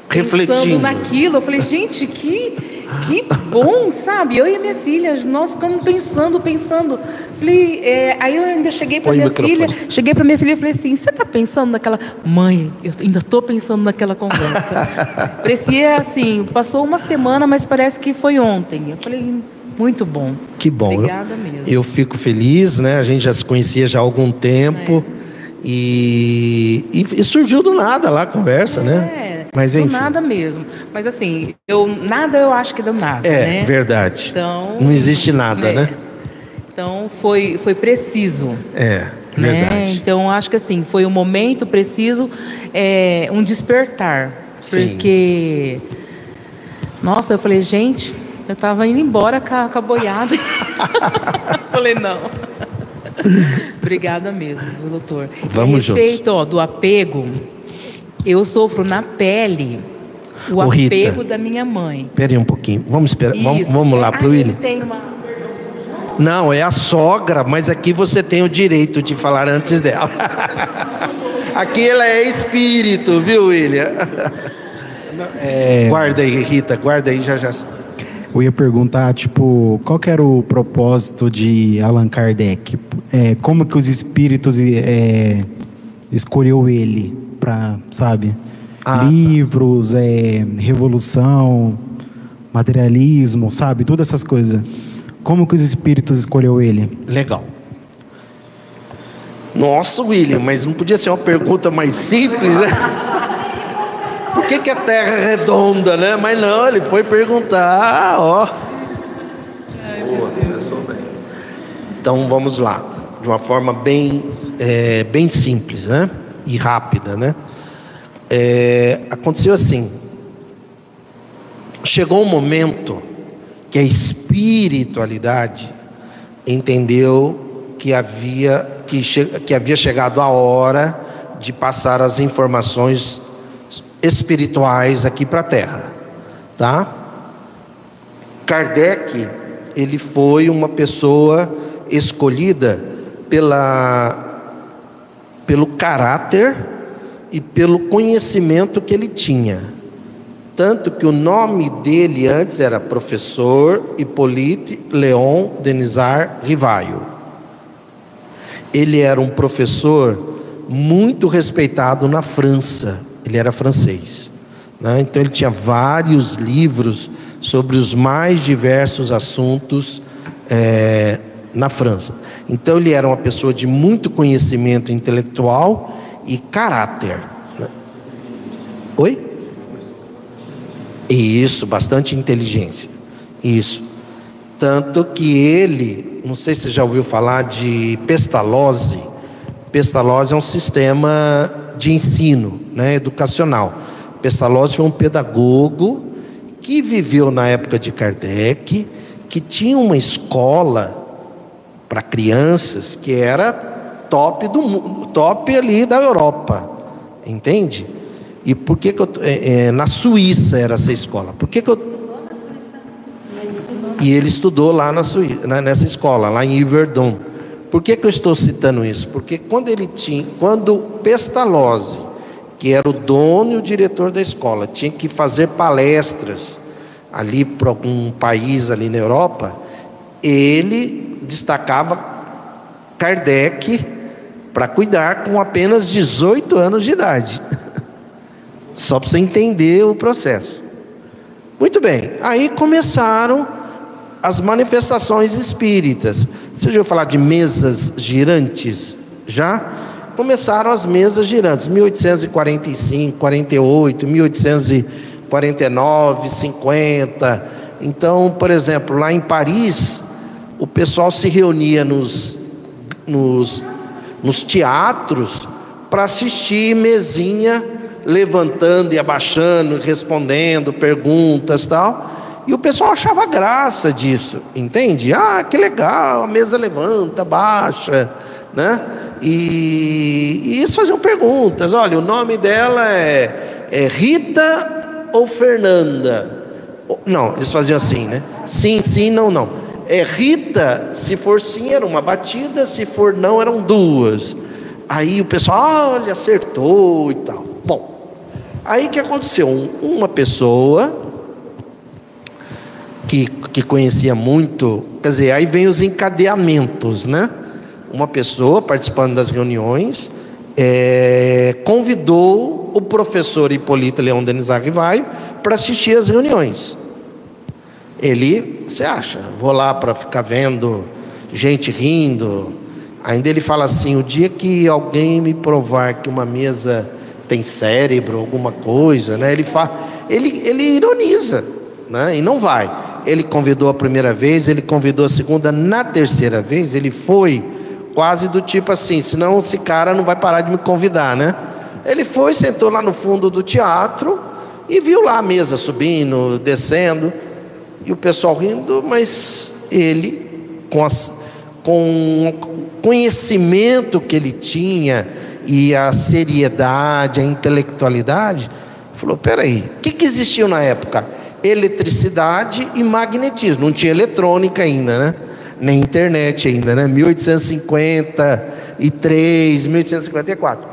refletindo naquilo. Eu falei, gente, que que bom, sabe? Eu e a minha filha, nós ficamos pensando, pensando. Falei, é, aí eu ainda cheguei para minha filha, cheguei para minha filha e falei assim: você está pensando naquela. Mãe, eu ainda estou pensando naquela conversa. (laughs) Parecia assim, passou uma semana, mas parece que foi ontem. Eu falei, muito bom. Que bom. Obrigada eu, mesmo. eu fico feliz, né? A gente já se conhecia já há algum tempo. É. E, e, e surgiu do nada lá a conversa, né? É, Mas do enfim. nada mesmo. Mas assim, eu nada eu acho que deu nada, É, né? verdade. Então, Não existe nada, é. né? Então foi foi preciso. É, né? verdade. Então acho que assim foi um momento preciso, é, um despertar, Sim. porque nossa, eu falei gente, eu estava indo embora com a, com a boiada, (laughs) falei não. Obrigada mesmo, doutor. Vamos a respeito ó, do apego, eu sofro na pele o Ô, Rita. apego da minha mãe. Espera aí um pouquinho. Vamos esperar. Vamos, Isso. vamos lá Ah, pro ele William. tem uma Não, é a sogra, mas aqui você tem o direito de falar antes dela. (laughs) aqui ela é espírito, viu, William? (laughs) É, Guarda aí, Rita, guarda aí já já. eu ia perguntar, tipo, qual que era o propósito de Allan Kardec? É, como que os espíritos é, escolheu ele para, sabe? Ah, tá. Livros, é, revolução, materialismo, sabe? Todas essas coisas. Como que os espíritos escolheu ele? Legal. Nossa, William, mas não podia ser uma pergunta mais simples, né? Por que, que a Terra é redonda, né? Mas não, ele foi perguntar, ó. Boa, bem. Então vamos lá, de uma forma bem, é, bem simples, né? E rápida, né? É, aconteceu assim. Chegou um momento que a espiritualidade entendeu que havia que, que havia chegado a hora de passar as informações espirituais aqui para a Terra, tá? Kardec, ele foi uma pessoa escolhida pela pelo caráter e pelo conhecimento que ele tinha. Tanto que o nome dele antes era professor Hippolyte Leon Denisard Rivaio. Ele era um professor muito respeitado na França. Ele era francês. né? Então ele tinha vários livros sobre os mais diversos assuntos eh, na França. Então ele era uma pessoa de muito conhecimento intelectual e caráter. né? Oi? Isso, bastante inteligência. Isso. Tanto que ele, não sei se você já ouviu falar de Pestalozzi. Pestalozzi é um sistema de ensino, né, educacional. Pestalozzi foi um pedagogo que viveu na época de Kardec, que tinha uma escola para crianças que era top do mundo, top ali da Europa, entende? E por que, que eu, é, é, na Suíça era essa escola? Por que, que eu e ele estudou lá na Suíça, nessa escola, lá em Yverdon. Por que, que eu estou citando isso? Porque quando ele tinha, quando Pestalozzi, que era o dono e o diretor da escola, tinha que fazer palestras ali para algum país ali na Europa, ele destacava Kardec para cuidar com apenas 18 anos de idade. (laughs) Só para você entender o processo. Muito bem, aí começaram as manifestações espíritas. Você já ouviu falar de mesas girantes? Já? Começaram as mesas girantes, 1845, 48, 1849, 50. Então, por exemplo, lá em Paris, o pessoal se reunia nos, nos, nos teatros para assistir mesinha, levantando e abaixando, respondendo perguntas tal. E o pessoal achava graça disso, entende? Ah, que legal, a mesa levanta, baixa, né? E, e eles faziam perguntas. Olha, o nome dela é, é Rita ou Fernanda? Não, eles faziam assim, né? Sim, sim, não, não. É Rita, se for sim, era uma batida, se for não, eram duas. Aí o pessoal, olha, acertou e tal. Bom, aí que aconteceu? Um- Uma pessoa que, que conhecia muito, quer dizer, aí vem os encadeamentos, né? Uma pessoa participando das reuniões é, convidou o professor Hipólito Leão Denis Arrivaio para assistir às reuniões. Ele, você acha, vou lá para ficar vendo gente rindo. Ainda ele fala assim: o dia que alguém me provar que uma mesa tem cérebro, alguma coisa, né? Ele, fa... ele, ele ironiza, né? E não vai. Ele convidou a primeira vez, ele convidou a segunda, na terceira vez ele foi quase do tipo assim, senão esse cara não vai parar de me convidar, né? Ele foi, sentou lá no fundo do teatro e viu lá a mesa subindo, descendo, e o pessoal rindo, mas ele, com, as, com o conhecimento que ele tinha, e a seriedade, a intelectualidade, falou: peraí, o que, que existiu na época? Eletricidade e magnetismo, não tinha eletrônica ainda, né? Nem internet ainda, né? 1853, 1854.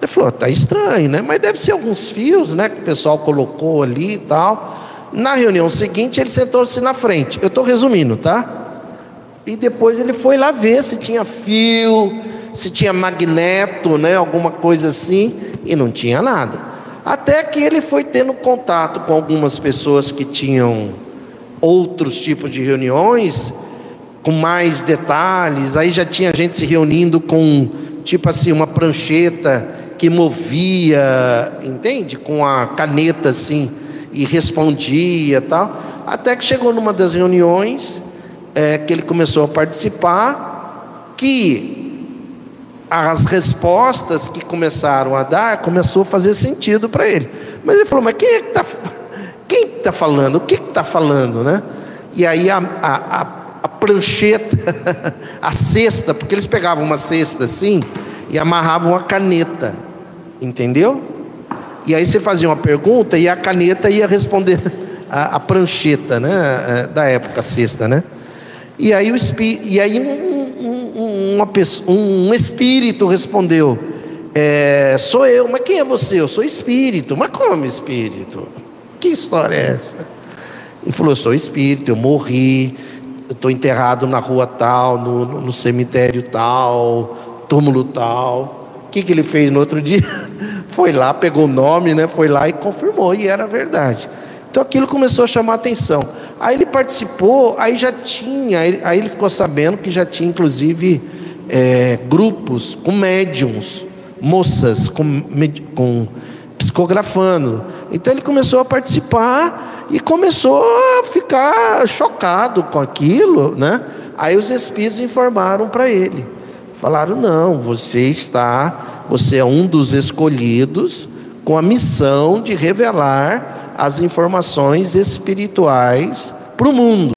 Ele falou: tá estranho, né? Mas deve ser alguns fios, né? Que o pessoal colocou ali e tal. Na reunião seguinte, ele sentou-se na frente. Eu estou resumindo, tá? E depois ele foi lá ver se tinha fio, se tinha magneto, né, alguma coisa assim, e não tinha nada. Até que ele foi tendo contato com algumas pessoas que tinham outros tipos de reuniões, com mais detalhes. Aí já tinha gente se reunindo com, tipo assim, uma prancheta que movia, entende? Com a caneta assim, e respondia tal. Até que chegou numa das reuniões é, que ele começou a participar, que as respostas que começaram a dar começou a fazer sentido para ele. Mas ele falou: mas quem é que está quem está falando? O que está falando, né? E aí a, a, a, a prancheta, (laughs) a cesta, porque eles pegavam uma cesta assim e amarravam a caneta, entendeu? E aí você fazia uma pergunta e a caneta ia responder a, a prancheta, né? É, da época, a cesta, né? E aí, o, e aí um, um, pessoa, um espírito respondeu: é, Sou eu, mas quem é você? Eu sou espírito. Mas como espírito? Que história é essa? Ele falou: Eu sou espírito, eu morri, eu estou enterrado na rua tal, no, no, cemitério tal, túmulo tal. O que, que ele fez no outro (laughs) dia? Foi lá, pegou o nome, né? Foi lá e confirmou, e era verdade. Então aquilo começou a chamar a atenção. Aí ele participou, aí já tinha, aí ele ficou sabendo que já tinha inclusive é, grupos com médiums, moças com, com psicografando. Então ele começou a participar e começou a ficar chocado com aquilo, né? Aí os espíritos informaram para ele, falaram: não, você está, você é um dos escolhidos com a missão de revelar as informações espirituais para o mundo.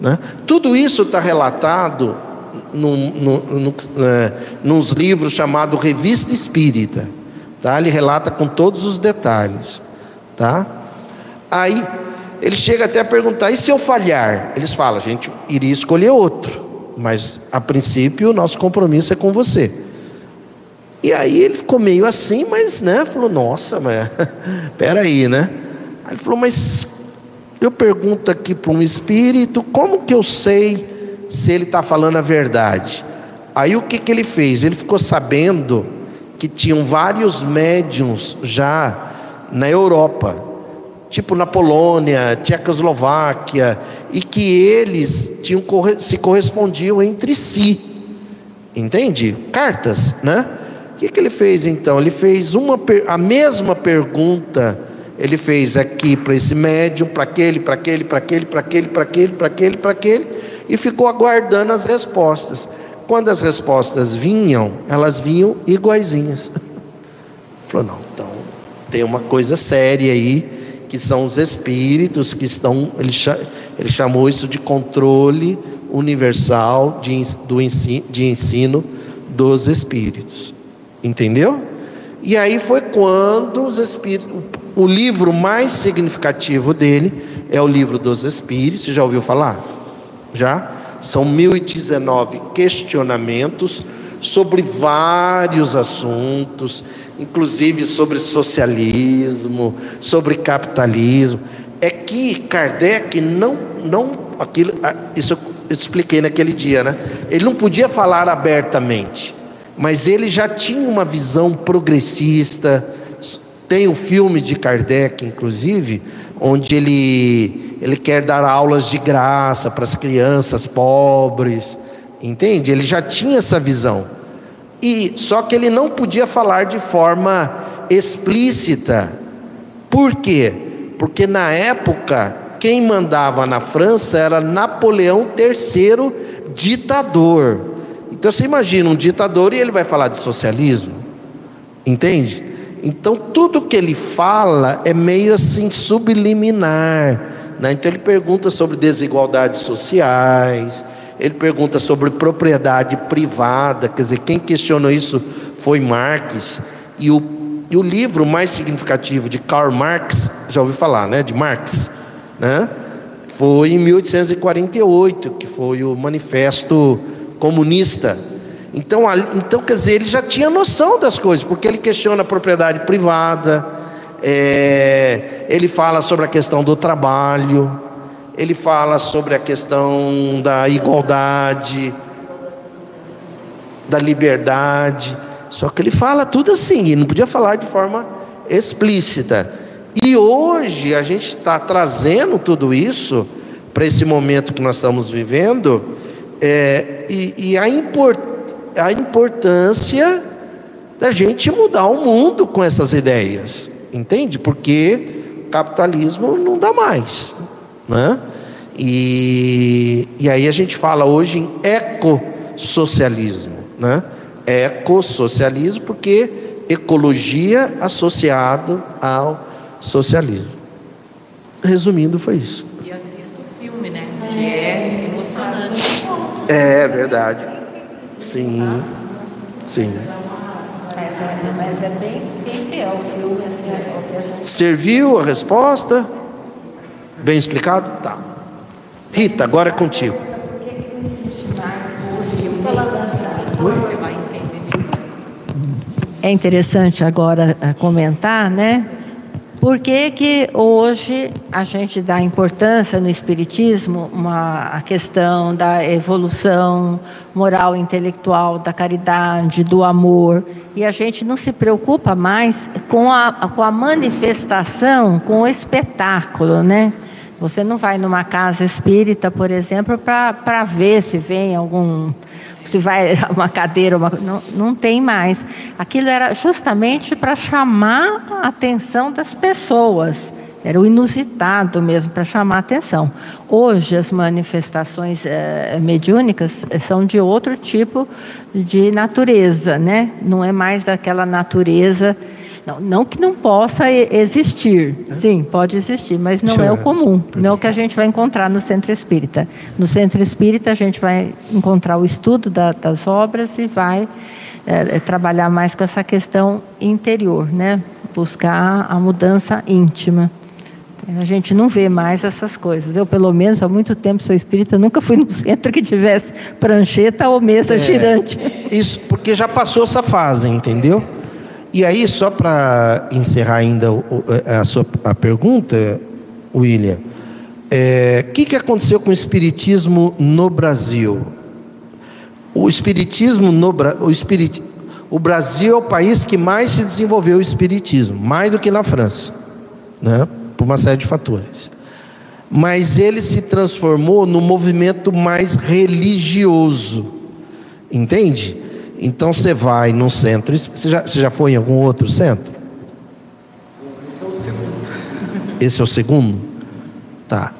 Né? Tudo isso está relatado é, nos livros chamados Revista Espírita. Tá? Ele relata com todos os detalhes. Tá? Aí ele chega até a perguntar: e se eu falhar? Eles falam: a gente iria escolher outro, mas a princípio o nosso compromisso é com você. E aí ele ficou meio assim, mas né, falou, nossa, mas (laughs) peraí, né? Aí ele falou, mas eu pergunto aqui para um espírito, como que eu sei se ele está falando a verdade? Aí o que, que ele fez? Ele ficou sabendo que tinham vários médiums já na Europa, tipo na Polônia, Tchecoslováquia, e que eles tinham, se correspondiam entre si, entende? Cartas, né? Que, que ele fez então? Ele fez uma, a mesma pergunta, ele fez aqui para esse médium, para aquele, para aquele, para aquele, para aquele, para aquele, para aquele, para aquele, e ficou aguardando as respostas. Quando as respostas vinham, elas vinham iguaizinhas. (laughs) Falou, não, então tem uma coisa séria aí, que são os espíritos que estão, ele, ele chamou isso de controle universal de, do ensino, de ensino dos espíritos. Entendeu? E aí foi quando os espíritos, o livro mais significativo dele é o livro dos espíritos, você já ouviu falar? Já? São 1019 questionamentos sobre vários assuntos, inclusive sobre socialismo, sobre capitalismo. é que Kardec não, não aquilo, ah, isso eu expliquei naquele dia, né? Ele não podia falar abertamente, mas ele já tinha uma visão progressista. Tem o filme de Kardec, inclusive, onde ele, ele quer dar aulas de graça para as crianças pobres, entende? Ele já tinha essa visão. E só que ele não podia falar de forma explícita. Por quê? Porque na época quem mandava na França era Napoleão III, ditador. Então você imagina um ditador e ele vai falar de socialismo, entende? Então tudo que ele fala é meio assim subliminar. Né? Então ele pergunta sobre desigualdades sociais, ele pergunta sobre propriedade privada, quer dizer, quem questionou isso foi Marx, e o, e o livro mais significativo de Karl Marx, já ouviu falar, né? De Marx né? Foi em 1848 que foi o Manifesto Comunista. Então, então, quer dizer, ele já tinha noção das coisas, porque ele questiona a propriedade privada, é, ele fala sobre a questão do trabalho, ele fala sobre a questão da igualdade, da liberdade. Só que ele fala tudo assim, e não podia falar de forma explícita. E hoje a gente está trazendo tudo isso para esse momento que nós estamos vivendo, é, e, e a, import, a importância da gente mudar o mundo com essas ideias, entende? Porque o capitalismo não dá mais, né? E, e aí a gente fala hoje em ecossocialismo, né? Ecossocialismo porque ecologia associado ao socialismo. Resumindo, foi isso. E assista o filme, né? É. É verdade. Sim. Sim. Mas é bem, fiel é. Serviu a resposta? Bem explicado? Tá. Rita, agora é contigo. É interessante agora eh, comentar, né? Por que, que hoje a gente dá importância no Espiritismo uma, a questão da evolução moral intelectual, da caridade, do amor, e a gente não se preocupa mais com a, com a manifestação, com o espetáculo, né? Você não vai numa casa espírita, por exemplo, para ver se vem algum se vai (laughs) uma cadeira, uma, não, não tem mais. Aquilo era justamente para chamar a atenção das pessoas. Era o inusitado mesmo para chamar a atenção. Hoje as manifestações é, mediúnicas eh, são de outro tipo de natureza, né? Não é mais daquela natureza não, não que não possa existir, sim, pode existir, mas não é o comum, não é o que a gente vai encontrar no centro espírita. No centro espírita a gente vai encontrar o estudo da, das obras e vai é, trabalhar mais com essa questão interior, né? buscar a mudança íntima. A gente não vê mais essas coisas. Eu, pelo menos, há muito tempo sou espírita, nunca fui (laughs) no centro que tivesse prancheta ou mesa é, girante. Isso, porque já passou essa fase, entendeu? E aí, só para encerrar ainda a sua a pergunta, William, o é, que, que aconteceu com o Espiritismo no Brasil? O Espiritismo no o, Espirit, o Brasil é o país que mais se desenvolveu o Espiritismo, mais do que na França, né? por uma série de fatores. Mas ele se transformou no movimento mais religioso, entende? Então você vai num centro. Você já, você já foi em algum outro centro? Esse é o segundo. Esse é o segundo? Tá.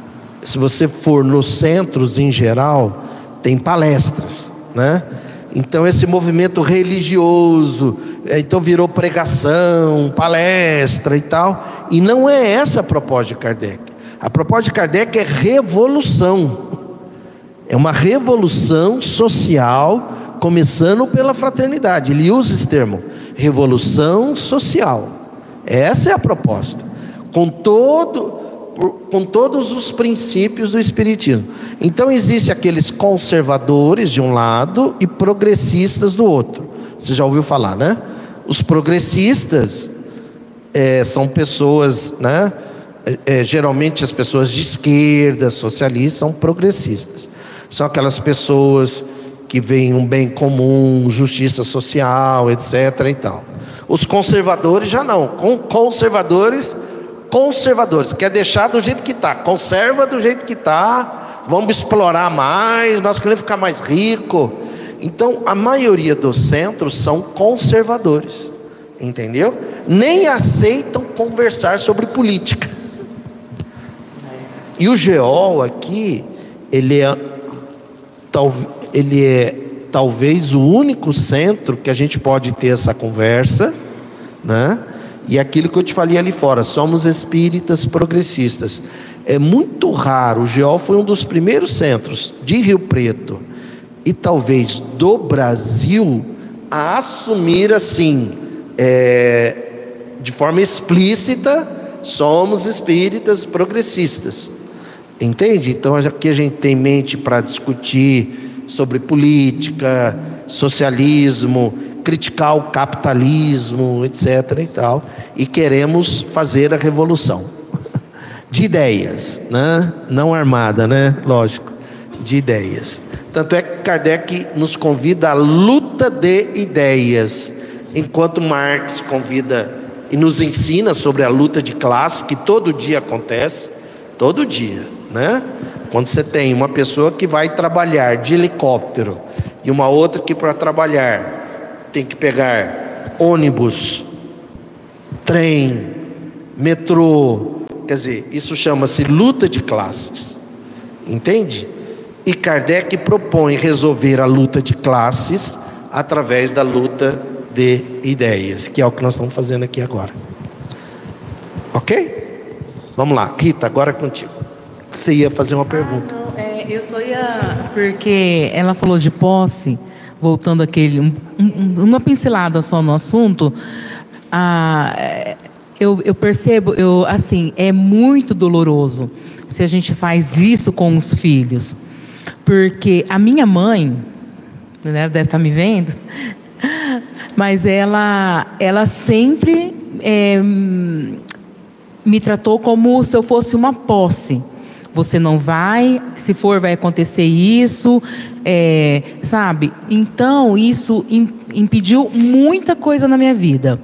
Se você for nos centros em geral, tem palestras, né? Então esse movimento religioso, é, então virou pregação, palestra e tal, e não é essa a proposta de Kardec. A proposta de Kardec é revolução. É uma revolução social começando pela fraternidade. Ele usa esse termo, revolução social. Essa é a proposta. Com todo com todos os princípios do espiritismo. Então existe aqueles conservadores de um lado e progressistas do outro. Você já ouviu falar, né? Os progressistas é, são pessoas, né? é, é, geralmente as pessoas de esquerda, socialistas, são progressistas. São aquelas pessoas que veem um bem comum, justiça social, etc. E tal. Os conservadores já não. Com conservadores, conservadores. Quer deixar do jeito que está. Conserva do jeito que está. Vamos explorar mais. Nós queremos ficar mais rico. Então, a maioria dos centros são conservadores. Entendeu? Nem aceitam conversar sobre política. E o GEOL aqui, ele é, ele é talvez o único centro que a gente pode ter essa conversa, né? E aquilo que eu te falei ali fora, somos espíritas progressistas. É muito raro, o GEOL foi um dos primeiros centros de Rio Preto e talvez do Brasil a assumir assim, é, de forma explícita, somos espíritas progressistas. Entende? Então aqui a gente tem mente para discutir sobre política, socialismo, criticar o capitalismo, etc. e tal, e queremos fazer a revolução (laughs) de ideias, né? Não armada, né? Lógico, de ideias. Tanto é que Kardec nos convida à luta de ideias, enquanto Marx convida e nos ensina sobre a luta de classe que todo dia acontece, todo dia né? Quando você tem uma pessoa que vai trabalhar de helicóptero e uma outra que para trabalhar tem que pegar ônibus, trem, metrô, quer dizer, isso chama-se luta de classes. Entende? E Kardec propõe resolver a luta de classes através da luta de ideias, que é o que nós estamos fazendo aqui agora. Ok? Vamos lá, Rita, agora é contigo. Você ia fazer uma pergunta. Ah, não, é, eu só ia. Porque ela falou de posse, voltando aquele. Um, um, uma pincelada só no assunto. Ah, eu, eu percebo, eu, assim, é muito doloroso se a gente faz isso com os filhos. Porque a minha mãe, né, deve estar me vendo, (laughs) mas ela, ela sempre é, me tratou como se eu fosse uma posse você não vai, se for, vai acontecer isso, é, sabe? Então, isso impediu muita coisa na minha vida.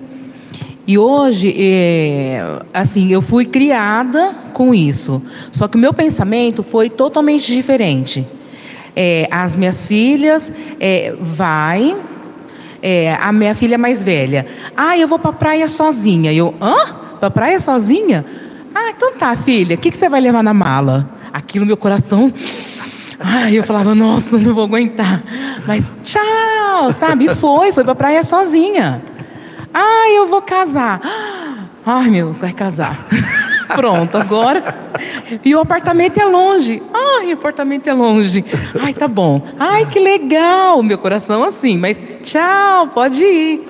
E hoje, é, assim, eu fui criada com isso. Só que o meu pensamento foi totalmente diferente. É, as minhas filhas, é, vai, é, a minha filha mais velha. Ah, eu vou para a praia sozinha. Eu, hã? Para a praia sozinha? Ah, então tá, filha, o que, que você vai levar na mala? Aquilo meu coração. Ai, eu falava, nossa, não vou aguentar. Mas tchau, sabe? E foi, foi pra praia sozinha. Ai, eu vou casar. Ai, meu, vai casar. (laughs) Pronto, agora. E o apartamento é longe. Ai, o apartamento é longe. Ai, tá bom. Ai, que legal. Meu coração assim, mas tchau, pode ir.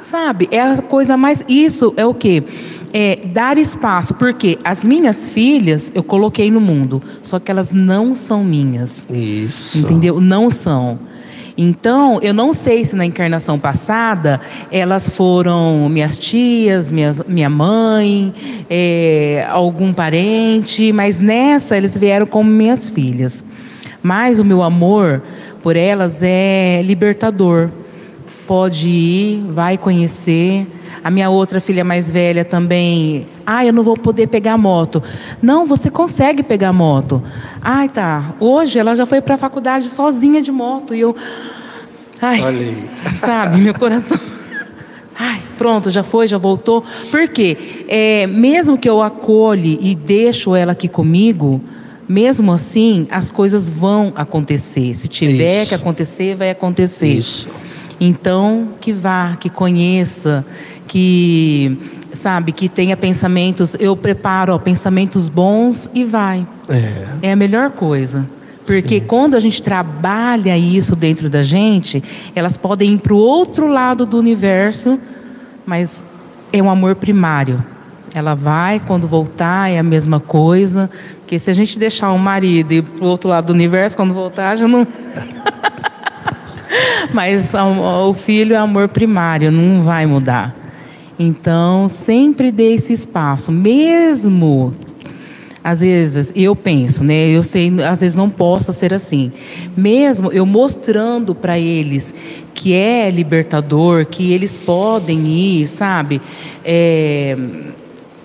Sabe? É a coisa mais. Isso é o quê? É, dar espaço, porque as minhas filhas eu coloquei no mundo, só que elas não são minhas. Isso. Entendeu? Não são. Então, eu não sei se na encarnação passada elas foram minhas tias, minhas, minha mãe, é, algum parente, mas nessa eles vieram como minhas filhas. Mas o meu amor por elas é libertador. Pode ir, vai conhecer. A minha outra filha mais velha também. Ah, eu não vou poder pegar moto. Não, você consegue pegar moto. Ai, tá. Hoje ela já foi para a faculdade sozinha de moto. E eu. Ai, sabe, meu coração. (laughs) Ai, pronto, já foi, já voltou. Por quê? É, mesmo que eu acolhe e deixo ela aqui comigo, mesmo assim, as coisas vão acontecer. Se tiver Isso. que acontecer, vai acontecer. Isso. Então, que vá, que conheça, que sabe, que tenha pensamentos, eu preparo ó, pensamentos bons e vai. É, é a melhor coisa. Porque Sim. quando a gente trabalha isso dentro da gente, elas podem ir para o outro lado do universo, mas é um amor primário. Ela vai, quando voltar, é a mesma coisa. Porque se a gente deixar o marido ir para o outro lado do universo, quando voltar, já não. (laughs) Mas o filho é amor primário, não vai mudar. Então, sempre dê esse espaço, mesmo às vezes eu penso, né? Eu sei, às vezes não possa ser assim. Mesmo eu mostrando para eles que é libertador, que eles podem ir, sabe? É,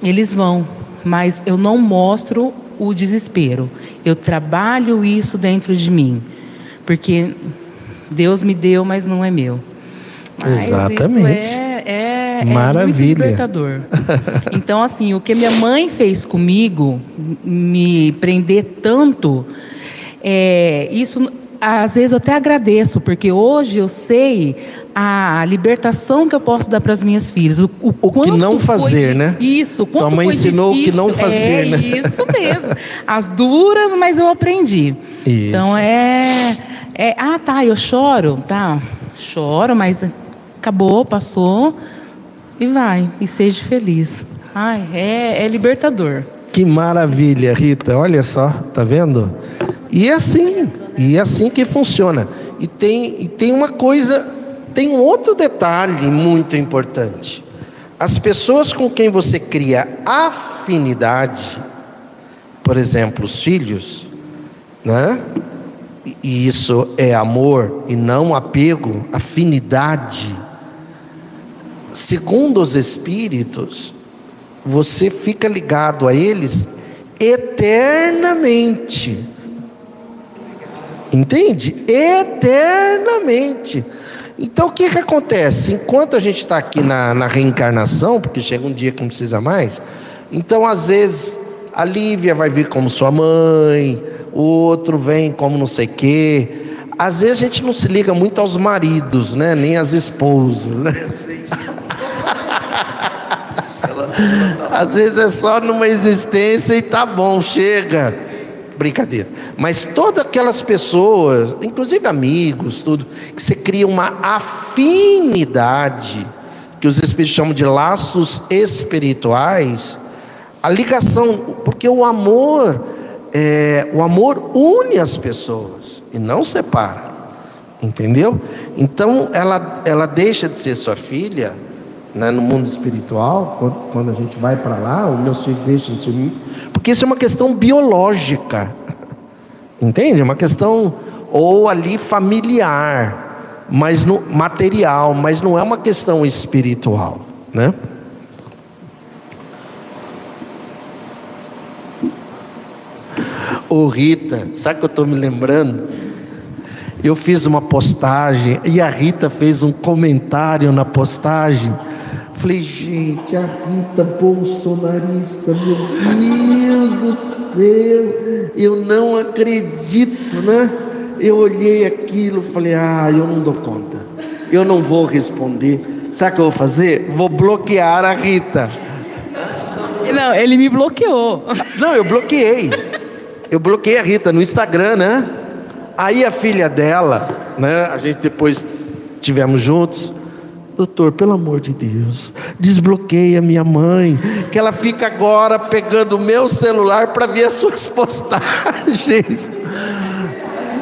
eles vão, mas eu não mostro o desespero. Eu trabalho isso dentro de mim, porque Deus me deu, mas não é meu. Mas Exatamente. É, é, é Maravilha. muito libertador. Então, assim, o que minha mãe fez comigo, me prender tanto, é, isso às vezes eu até agradeço, porque hoje eu sei a libertação que eu posso dar para as minhas filhas. O, o, O que não foi fazer, di- né? Isso, quanto Tua mãe foi ensinou o que difícil. não fazer, é, né? Isso mesmo. As duras, mas eu aprendi. Isso. Então é, é. Ah, tá, eu choro. Tá, choro, mas acabou, passou e vai. E seja feliz. Ai, é, é libertador. Que maravilha, Rita. Olha só, tá vendo? E é assim, e é assim que funciona. E tem, e tem uma coisa, tem um outro detalhe muito importante. As pessoas com quem você cria afinidade, por exemplo, os filhos, né? E- E isso é amor e não apego, afinidade. Segundo os espíritos, você fica ligado a eles eternamente. Entende? Eternamente. Então o que, que acontece? Enquanto a gente está aqui na, na reencarnação, porque chega um dia que não precisa mais, então às vezes a Lívia vai vir como sua mãe, o outro vem como não sei quê. Às vezes a gente não se liga muito aos maridos, né? Nem às esposas, né? (laughs) Às vezes é só numa existência e tá bom, chega. Brincadeira. Mas todas aquelas pessoas, inclusive amigos, tudo, que você cria uma afinidade, que os espíritos chamam de laços espirituais, a ligação, porque o amor, é, o amor une as pessoas e não separa. Entendeu? Então ela, ela deixa de ser sua filha né, no mundo espiritual, quando, quando a gente vai para lá, os meus filhos deixam de ser. Porque isso é uma questão biológica. (laughs) Entende? É uma questão ou ali familiar, mas no material, mas não é uma questão espiritual, né? Ô Rita, sabe o que eu estou me lembrando? Eu fiz uma postagem e a Rita fez um comentário na postagem. Falei, gente, a Rita bolsonarista, meu Deus do céu, eu não acredito, né? Eu olhei aquilo, falei, ah, eu não dou conta, eu não vou responder. Sabe o que eu vou fazer? Vou bloquear a Rita. Não, ele me bloqueou. Não, eu bloqueei. Eu bloqueei a Rita no Instagram, né? Aí a filha dela, né? A gente depois tivemos juntos. Doutor, pelo amor de Deus, desbloqueia minha mãe, que ela fica agora pegando o meu celular para ver as suas postagens.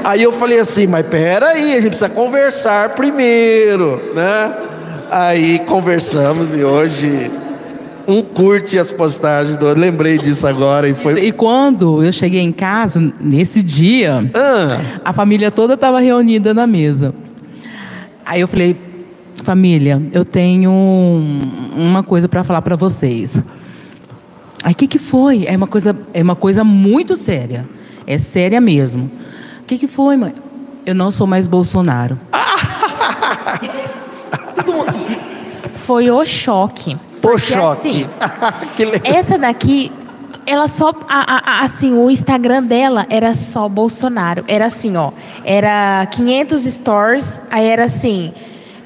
Aí eu falei assim, mas peraí, a gente precisa conversar primeiro, né? Aí conversamos e hoje um curte as postagens do outro. Lembrei disso agora e foi. E quando eu cheguei em casa, nesse dia, Ah, a família toda estava reunida na mesa. Aí eu falei, família, eu tenho um- uma coisa para falar para vocês. Aí o que, que foi? É uma coisa, é uma coisa muito séria. É séria mesmo. O que, que foi, mãe? Eu não sou mais Bolsonaro. (laughs) Foi o choque. Porque, choque. assim, (laughs) que legal. essa daqui, ela só. a- a- a- assim, o Instagram dela era só Bolsonaro. Era assim, ó. Era 500 stores, aí era assim.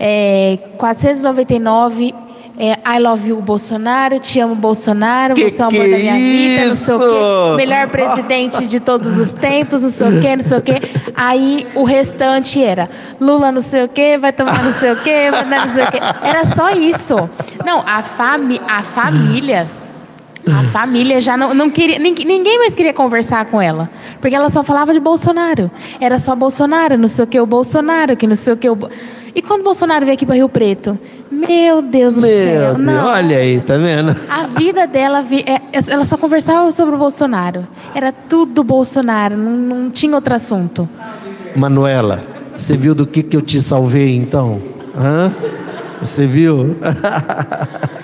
É, 499. É, I love you, Bolsonaro. Te amo, Bolsonaro. Que você é o amor da minha vida. Não sei o quê. Melhor presidente de todos os tempos. Não sei o quê, não sei o quê. Aí o restante era Lula, não sei o quê, vai tomar não sei o quê, vai dar não sei o quê. Era só isso. Não, a, fami a família. A família já não, não queria. nin- Ninguém mais queria conversar com ela. Porque ela só falava de Bolsonaro. Era só Bolsonaro, não sei o que, o Bolsonaro, que não sei o que. O... E quando o Bolsonaro veio aqui para Rio Preto? Meu Deus do Meu céu. Deus, Não. olha aí, tá vendo? A vida dela, vi- é, ela só conversava sobre o Bolsonaro. Era tudo Bolsonaro, não, não tinha outro assunto. Manuela, você viu do que, que eu te salvei então? Hã? Você viu? (laughs)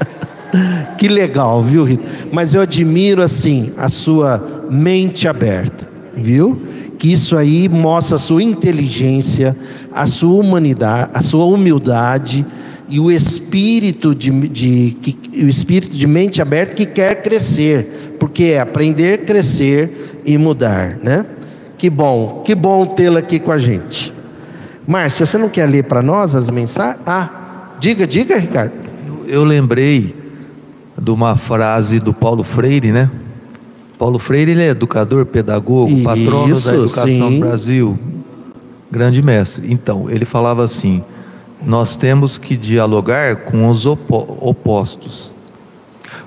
que legal, viu, Rita? Mas eu admiro assim a sua mente aberta, viu? Que isso aí mostra a sua inteligência, a sua humanidade, a sua humildade e o espírito de, de que, o espírito de mente aberta que quer crescer, porque é aprender, crescer e mudar, né? Que bom, que bom tê-la aqui com a gente. Márcia, você não quer ler para nós as mensagens? Ah, diga, diga, Ricardo. Eu lembrei de uma frase do Paulo Freire, né? Paulo Freire ele é educador, pedagogo, patrono Isso, da educação sim. Brasil, grande mestre. Então, ele falava assim: nós temos que dialogar com os opo- opostos.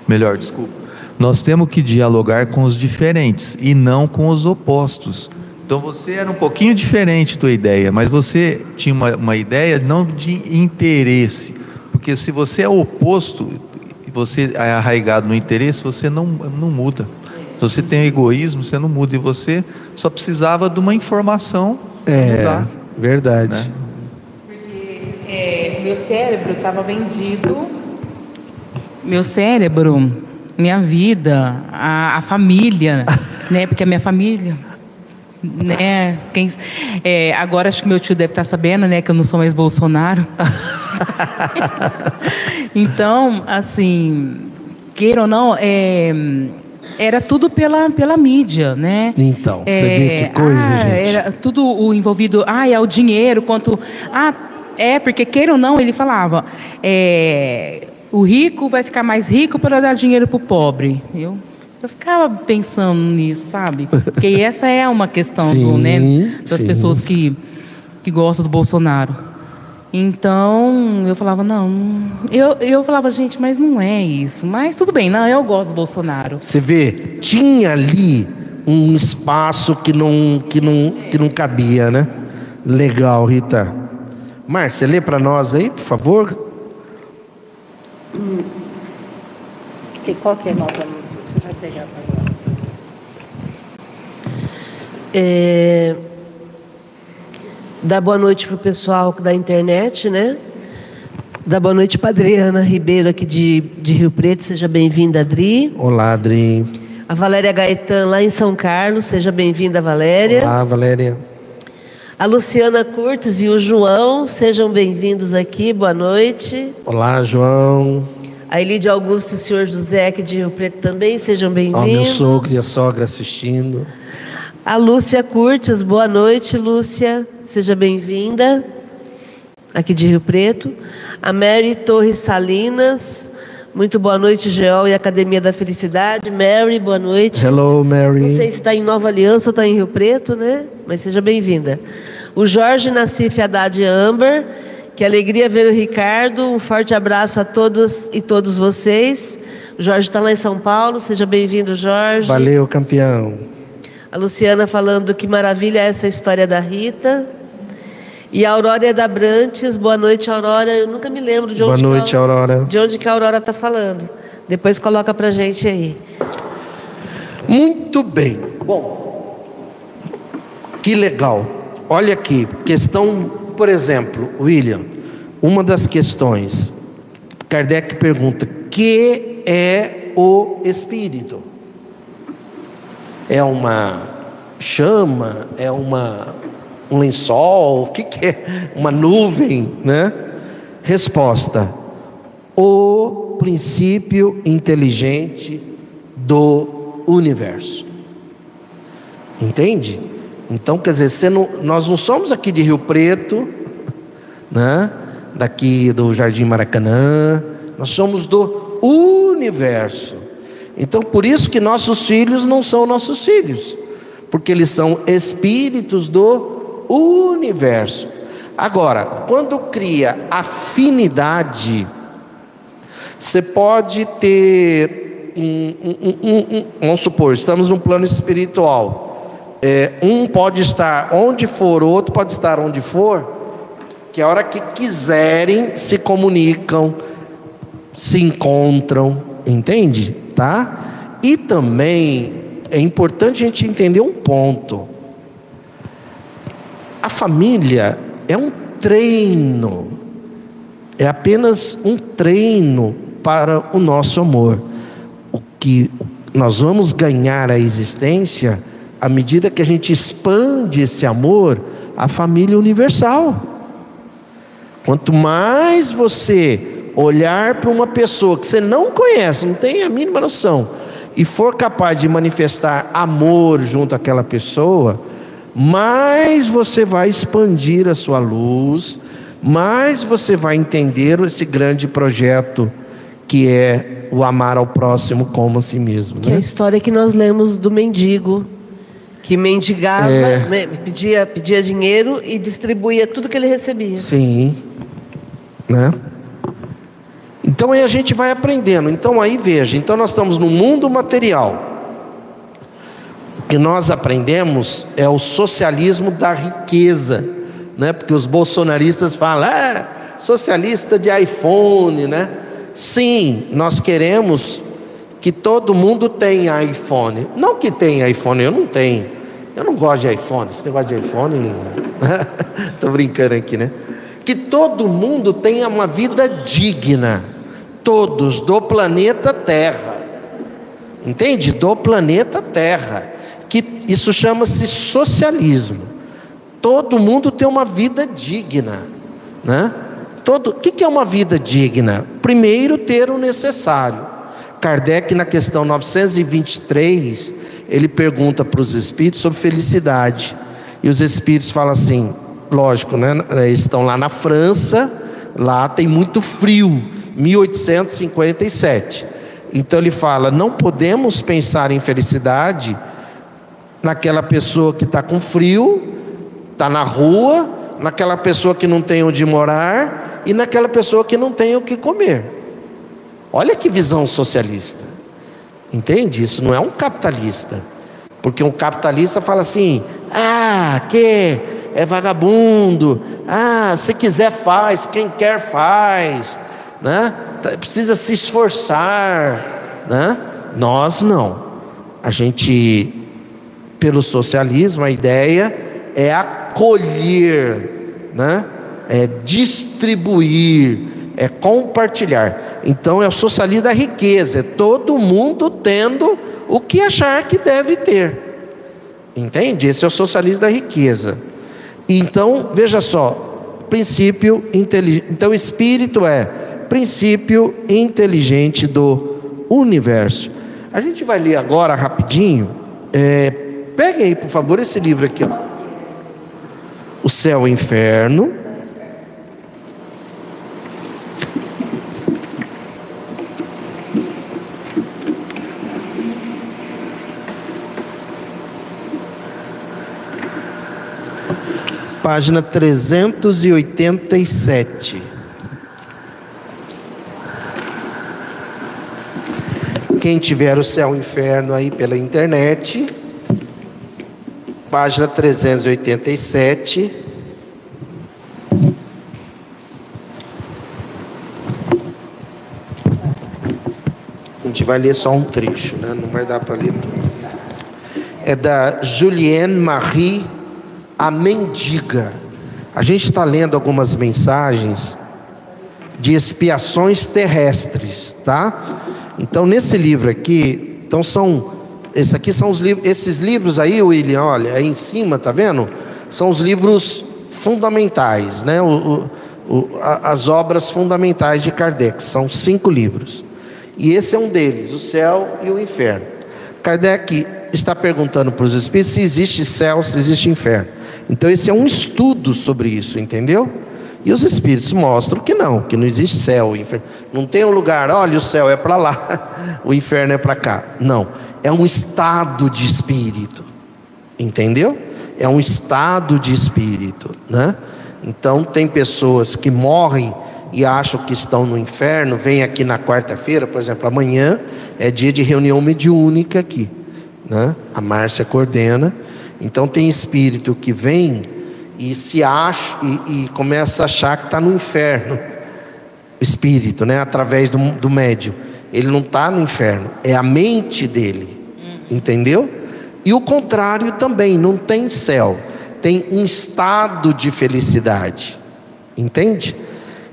Melhor, desculpa. Nós temos que dialogar com os diferentes e não com os opostos. Então você era um pouquinho diferente tua ideia, mas você tinha uma, uma ideia não de interesse. Porque se você é oposto e você é arraigado no interesse, você não, não muda. Se você tem egoísmo, você não muda. E você só precisava de uma informação É, mudar. verdade. É, meu cérebro estava vendido. Meu cérebro, minha vida, a, a família, né? Porque a minha família, né? Quem, é, agora acho que meu tio deve estar sabendo, né? Que eu não sou mais Bolsonaro. (laughs) então, assim, queira ou não, é, era tudo pela, pela mídia, né? Então, você vê que coisa, ah, gente. Era tudo o envolvido, ah, é o dinheiro, quanto. Ah, é, porque queira ou não, ele falava, é, o rico vai ficar mais rico para dar dinheiro para o pobre. Eu, eu ficava pensando nisso, sabe? Porque (laughs) essa é uma questão do, Sim, né, das sim. pessoas que, que gostam do Bolsonaro. Então, eu falava, não, eu, eu falava, gente, mas não é isso. Mas tudo bem, não, eu gosto do Bolsonaro. Você vê, tinha ali um espaço que não, que não, que não cabia, né? Legal, Rita. Márcia, lê para nós aí, por favor. Que, qual que é a nota? Você vai pegar nós. É, dar boa noite para o pessoal da internet, né? Dar boa noite para Adriana Ribeiro, aqui de, de Rio Preto. Seja bem-vinda, Adri. Olá, Adri. A Valéria Gaetan, lá em São Carlos. Seja bem-vinda, Valéria. Olá, Valéria. A Luciana Curtis e o João. Sejam bem-vindos aqui. Boa noite. Olá, João. A Elide Augusto e o senhor José, aqui de Rio Preto, também. Sejam Ó, meu bem-vindos. sogro e a sogra assistindo. A Lúcia Curtis, boa noite, Lúcia. Seja bem-vinda, aqui de Rio Preto. A Mary Torres Salinas, muito boa noite, Geol e Academia da Felicidade. Mary, boa noite. Hello, Mary. Não sei se está em Nova Aliança ou está em Rio Preto, né? Mas seja bem-vinda. O Jorge Nassif Haddad Amber, que alegria ver o Ricardo. Um forte abraço a todos e todos vocês. O Jorge está lá em São Paulo, seja bem-vindo, Jorge. Valeu, campeão. A Luciana falando que maravilha é essa história da Rita. E a Aurora da Brantes, boa noite, Aurora. Eu nunca me lembro de Boa onde, noite, que a, Aurora. de onde que a Aurora está falando. Depois coloca pra gente aí. Muito bem. Bom, que legal. Olha aqui, questão, por exemplo, William, uma das questões, Kardec pergunta: que é o espírito? É uma chama? É uma um lençol? O que, que é? Uma nuvem, né? Resposta: o princípio inteligente do universo. Entende? Então, quer dizer, não- nós não somos aqui de Rio Preto, (laughs) né? daqui do Jardim Maracanã, nós somos do universo. Então, por isso que nossos filhos não são nossos filhos, porque eles são espíritos do universo. Agora, quando cria afinidade, você pode ter, um, um- um- vamos supor, estamos num plano espiritual. É, um pode estar onde for, o outro pode estar onde for. que a hora que quiserem se comunicam, se encontram, entende? Tá? E também é importante a gente entender um ponto. A família é um treino, é apenas um treino para o nosso amor. O que nós vamos ganhar a existência à medida que a gente expande esse amor à família universal. Quanto mais você olhar para uma pessoa que você não conhece, não tem a mínima noção, e for capaz de manifestar amor junto àquela pessoa, mais você vai expandir a sua luz, mais você vai entender esse grande projeto que é o amar ao próximo como a si mesmo. Que é a Né? história que nós lemos do mendigo, que mendigava, É. né, pedia, pedia dinheiro e distribuía tudo que ele recebia. Sim. Né? Então aí a gente vai aprendendo. Então aí veja, então nós estamos no mundo material. Que nós aprendemos é o socialismo da riqueza, né? Porque os bolsonaristas falam, ah, socialista de iPhone, né? Sim, nós queremos que todo mundo tenha iPhone. Não que tenha iPhone, eu não tenho. Eu não gosto de iPhone. Esse negócio de iPhone. (laughs) Estou brincando aqui, né? Que todo mundo tenha uma vida digna. Todos do planeta Terra. Entende? Do planeta Terra. Isso chama-se socialismo. Todo mundo tem uma vida digna, né? Todo, o que que é uma vida digna? Primeiro, ter o necessário. Kardec, na questão 923, ele pergunta para os espíritos sobre felicidade. E os espíritos falam assim: lógico, né? Eles estão lá na França, lá tem muito frio, 1857. Então ele fala: não podemos pensar em felicidade naquela pessoa que está com frio, está na rua, naquela pessoa que não tem onde morar e naquela pessoa que não tem o que comer. Olha que visão socialista. Entende? Isso não é um capitalista. Porque um capitalista fala assim: ah, que é vagabundo, ah, se quiser faz, quem quer faz, né? Tá- Precisa se esforçar, né? Nós não. A gente, pelo socialismo, a ideia é acolher, né? É distribuir, é compartilhar. Então é o socialismo da riqueza, é todo mundo tendo o que achar que deve ter. Entende? Esse é o socialismo da riqueza. Então, veja só, princípio inteligente. Então, espírito é princípio inteligente do universo. A gente vai ler agora rapidinho. É, peguem aí, por favor, esse livro aqui, ó. O céu e o inferno. Página 387. Quem tiver o céu e o inferno aí pela internet, página 387. A gente vai ler só um trecho, né? não vai dar para ler. É da Julienne Marie, a mendiga. A gente está lendo algumas mensagens de expiações terrestres, tá? Então nesse livro aqui, então são, esse aqui são os livros, esses livros aí, William, olha, aí em cima, tá vendo? São os livros fundamentais, né? O, o, o, a- as obras fundamentais de Kardec, são cinco livros. E esse é um deles, o céu e o inferno. Kardec está perguntando para os espíritos se existe céu, se existe inferno. Então esse é um estudo sobre isso, entendeu? E os espíritos mostram que não, que não existe céu inferno. Não tem um lugar, olha, o céu é para lá, (laughs) o inferno é para cá. Não, é um estado de espírito. Entendeu? É um estado de espírito, né? Então tem pessoas que morrem e acham que estão no inferno, vêm aqui na quarta-feira, por exemplo, amanhã é dia de reunião mediúnica aqui, né? A Márcia coordena. Então tem espírito que vem e se acha e, e começa a achar que está no inferno. O espírito, né? Através do, do médium. Ele não está no inferno, é a mente dele. Entendeu? E o contrário também, não tem céu, tem um estado de felicidade. Entende?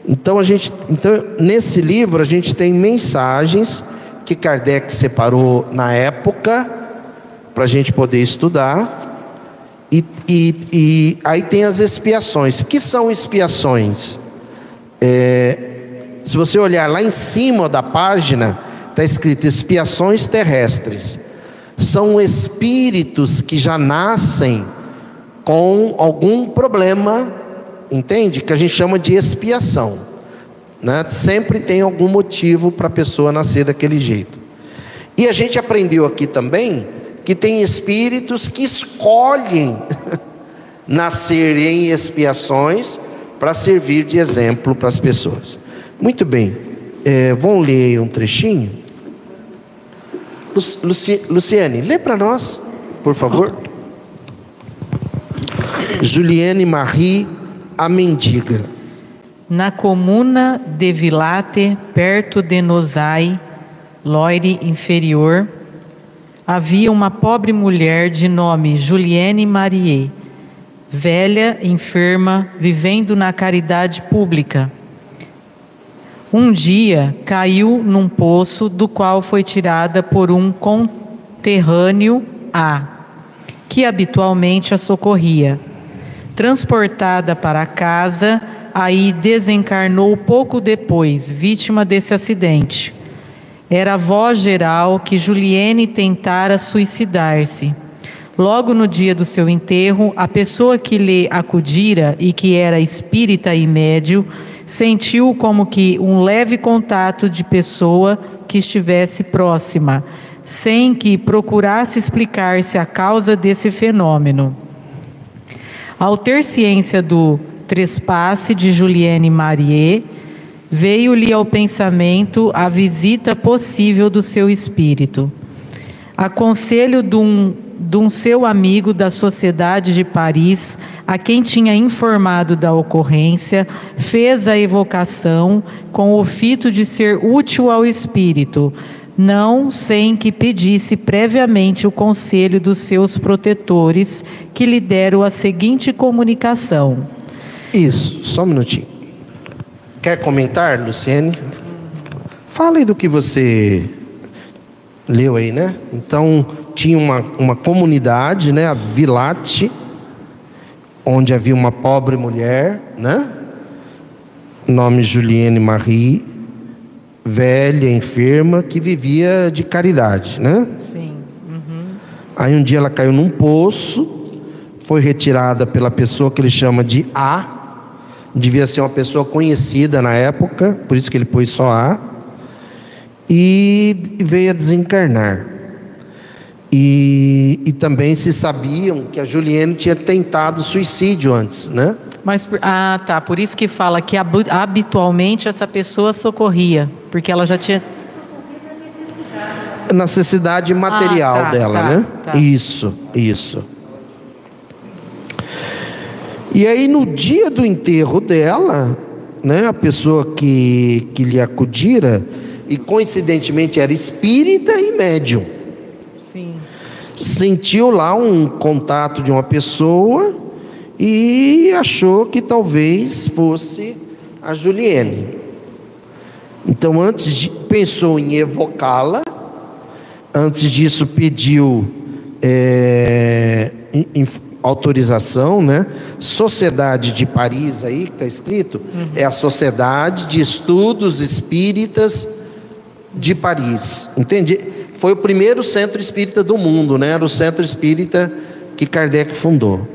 Então a gente, então nesse livro a gente tem mensagens que Kardec separou na época para a gente poder estudar. E, e, e, aí tem as expiações. Que são expiações? É, se você olhar lá em cima da página, está escrito expiações terrestres. São espíritos que já nascem com algum problema, entende? Que a gente chama de expiação. Né? Sempre tem algum motivo para a pessoa nascer daquele jeito. E a gente aprendeu aqui também que tem espíritos que escolhem (laughs) nascer em expiações para servir de exemplo para as pessoas. Muito bem, é, vamos ler um trechinho? Luci, Luciane, lê para nós, por favor. Juliane Marie, a mendiga. Na comuna de Vilate, perto de Nosai, Loire Inferior, havia uma pobre mulher de nome Juliane Marie, velha, enferma, vivendo na caridade pública. Um dia caiu num poço do qual foi tirada por um conterrâneo A, que habitualmente a socorria. Transportada para casa, aí desencarnou pouco depois, vítima desse acidente. Era a voz geral que Juliene tentara suicidar-se. Logo no dia do seu enterro, a pessoa que lhe acudira e que era espírita e médio, sentiu como que um leve contato de pessoa que estivesse próxima, sem que procurasse explicar-se a causa desse fenômeno. Ao ter ciência do trespasse de Juliane Marie, veio-lhe ao pensamento a visita possível do seu espírito. Aconselho de um, de um seu amigo da Sociedade de Paris, a quem tinha informado da ocorrência, fez a evocação com o fito de ser útil ao espírito, não sem que pedisse previamente o conselho dos seus protetores, que lhe deram a seguinte comunicação. Isso, só um minutinho. Quer comentar, Luciene? Fala aí do que você leu aí, né? Então, tinha uma, uma comunidade, né? A Vilate, onde havia uma pobre mulher, né? Nome Juliane Marie, velha, enferma, que vivia de caridade, né? Sim. Uhum. Aí um dia ela caiu num poço, foi retirada pela pessoa que ele chama de A, devia ser uma pessoa conhecida na época, por isso que ele pôs só A, e veio a desencarnar. E, e também se sabiam que a Juliane tinha tentado suicídio antes, né? Mas, ah, tá. Por isso que fala que habitualmente essa pessoa socorria, porque ela já tinha. Necessidade material ah, tá, dela, tá, né? tá. Isso, isso. E aí, no dia do enterro dela, né, a pessoa que, que lhe acudira, e coincidentemente era espírita e médium, Sim. sentiu lá um contato de uma pessoa e achou que talvez fosse a Juliene. Então, antes de, pensou em evocá-la, antes disso pediu é, in- in- autorização, né? Sociedade de Paris aí que está escrito é a Sociedade de Estudos Espíritas de Paris, entende? Foi o primeiro centro espírita do mundo, né? Era o centro espírita que Kardec fundou.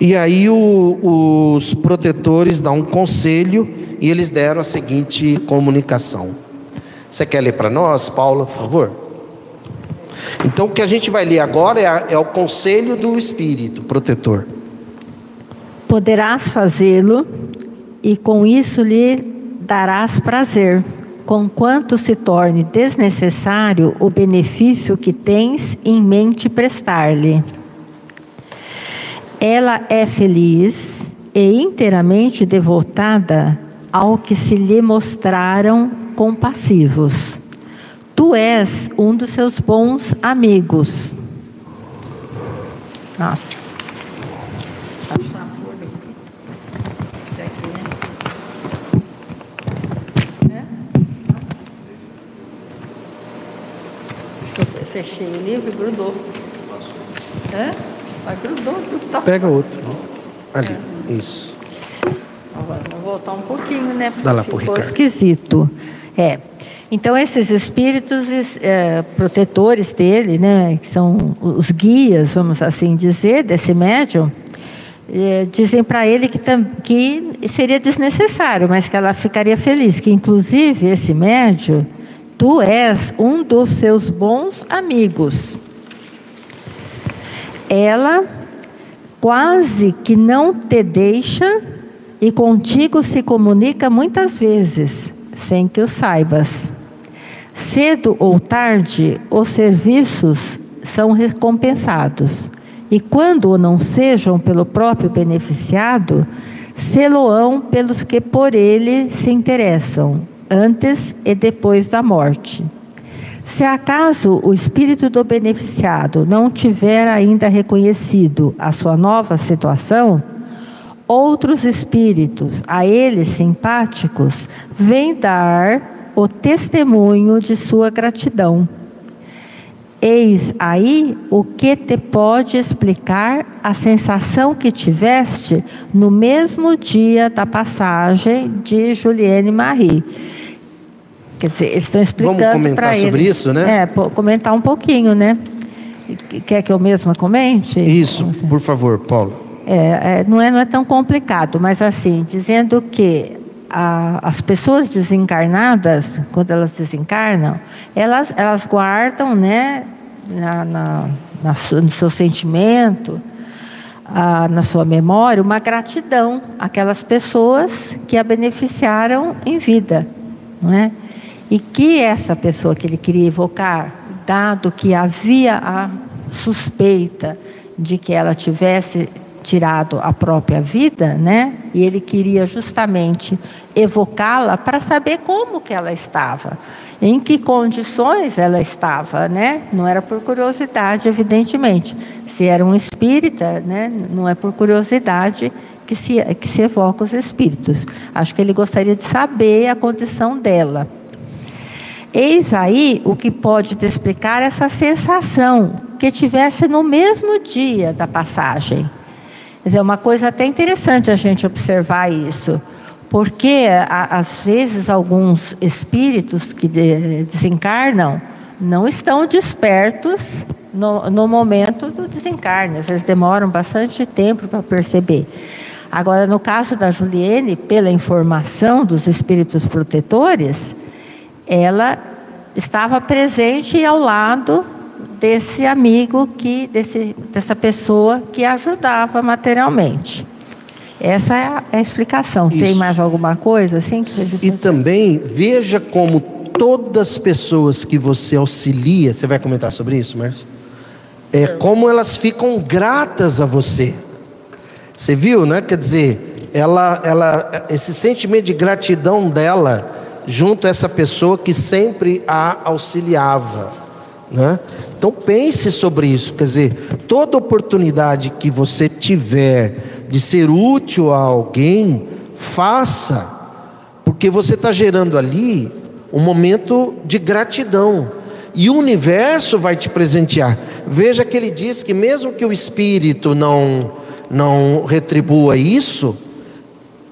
E aí o- os protetores dão um conselho e eles deram a seguinte comunicação. Você quer ler para nós, Paula, por favor? Então o que a gente vai ler agora é, a- é o conselho do Espírito protetor. Poderás fazê-lo, e com isso lhe darás prazer, conquanto se torne desnecessário o benefício que tens em mente prestar-lhe. Ela é feliz e inteiramente devotada ao que se lhe mostraram compassivos. Tu és um dos seus bons amigos. Nossa. Fechei o livro e grudou. Hã? Mas grudou, grudou. Pega outro. Ali, isso. Agora, vou voltar um pouquinho, né? Dá lá pro Ficou Ricardo. esquisito. É. Então, esses espíritos é, protetores dele, né, que são os guias, vamos assim dizer, desse médium, é, dizem para ele que, que seria desnecessário, mas que ela ficaria feliz, que inclusive esse médium, tu és um dos seus bons amigos. Ela quase que não te deixa e contigo se comunica muitas vezes, sem que o saibas. Cedo ou tarde, os serviços são recompensados, e quando não sejam pelo próprio beneficiado, seloão pelos que por ele se interessam, antes e depois da morte. Se acaso o espírito do beneficiado não tiver ainda reconhecido a sua nova situação, outros espíritos a ele simpáticos vêm dar o testemunho de sua gratidão. Eis aí o que te pode explicar a sensação que tiveste no mesmo dia da passagem de Juliane Marie. Quer dizer, eles estão explicando Vamos comentar para ele. sobre isso, né? É, comentar um pouquinho, né? Quer que eu mesma comente? Isso, por favor, Paulo. É, é, não, é, não é tão complicado, mas assim, dizendo que a- as pessoas desencarnadas, quando elas desencarnam, elas, elas guardam né, na, na, na su- no seu sentimento, ah, na sua memória, uma gratidão àquelas pessoas que a beneficiaram em vida. Não é? E que essa pessoa que ele queria evocar, dado que havia a suspeita de que ela tivesse tirado a própria vida, né? E ele queria justamente evocá-la para saber como que ela estava, em que condições ela estava, né? Não era por curiosidade, evidentemente. Se era um espírita, né? Não é por curiosidade que se que se evoca os espíritos. Acho que ele gostaria de saber a condição dela. Eis aí o que pode te explicar essa sensação que tivesse no mesmo dia da passagem. É uma coisa até interessante a gente observar isso, porque às vezes alguns espíritos que de- desencarnam não estão despertos no, no momento do desencarne, às vezes demoram bastante tempo para perceber. Agora, no caso da Juliene, pela informação dos espíritos protetores, ela estava presente ao lado desse amigo que desse, dessa pessoa que ajudava materialmente. Essa é a, é a explicação. Tem Isso. mais alguma coisa assim E também veja como todas as pessoas que você auxilia, você vai comentar sobre isso, Márcio? É como elas ficam gratas a você. Você viu, né? Quer dizer, ela, ela, esse sentimento de gratidão dela junto a essa pessoa que sempre a auxiliava, né? Então pense sobre isso, quer dizer, toda oportunidade que você tiver de ser útil a alguém, faça, porque você está gerando ali um momento de gratidão. E o universo vai te presentear. Veja que ele diz que mesmo que o espírito não não retribua isso,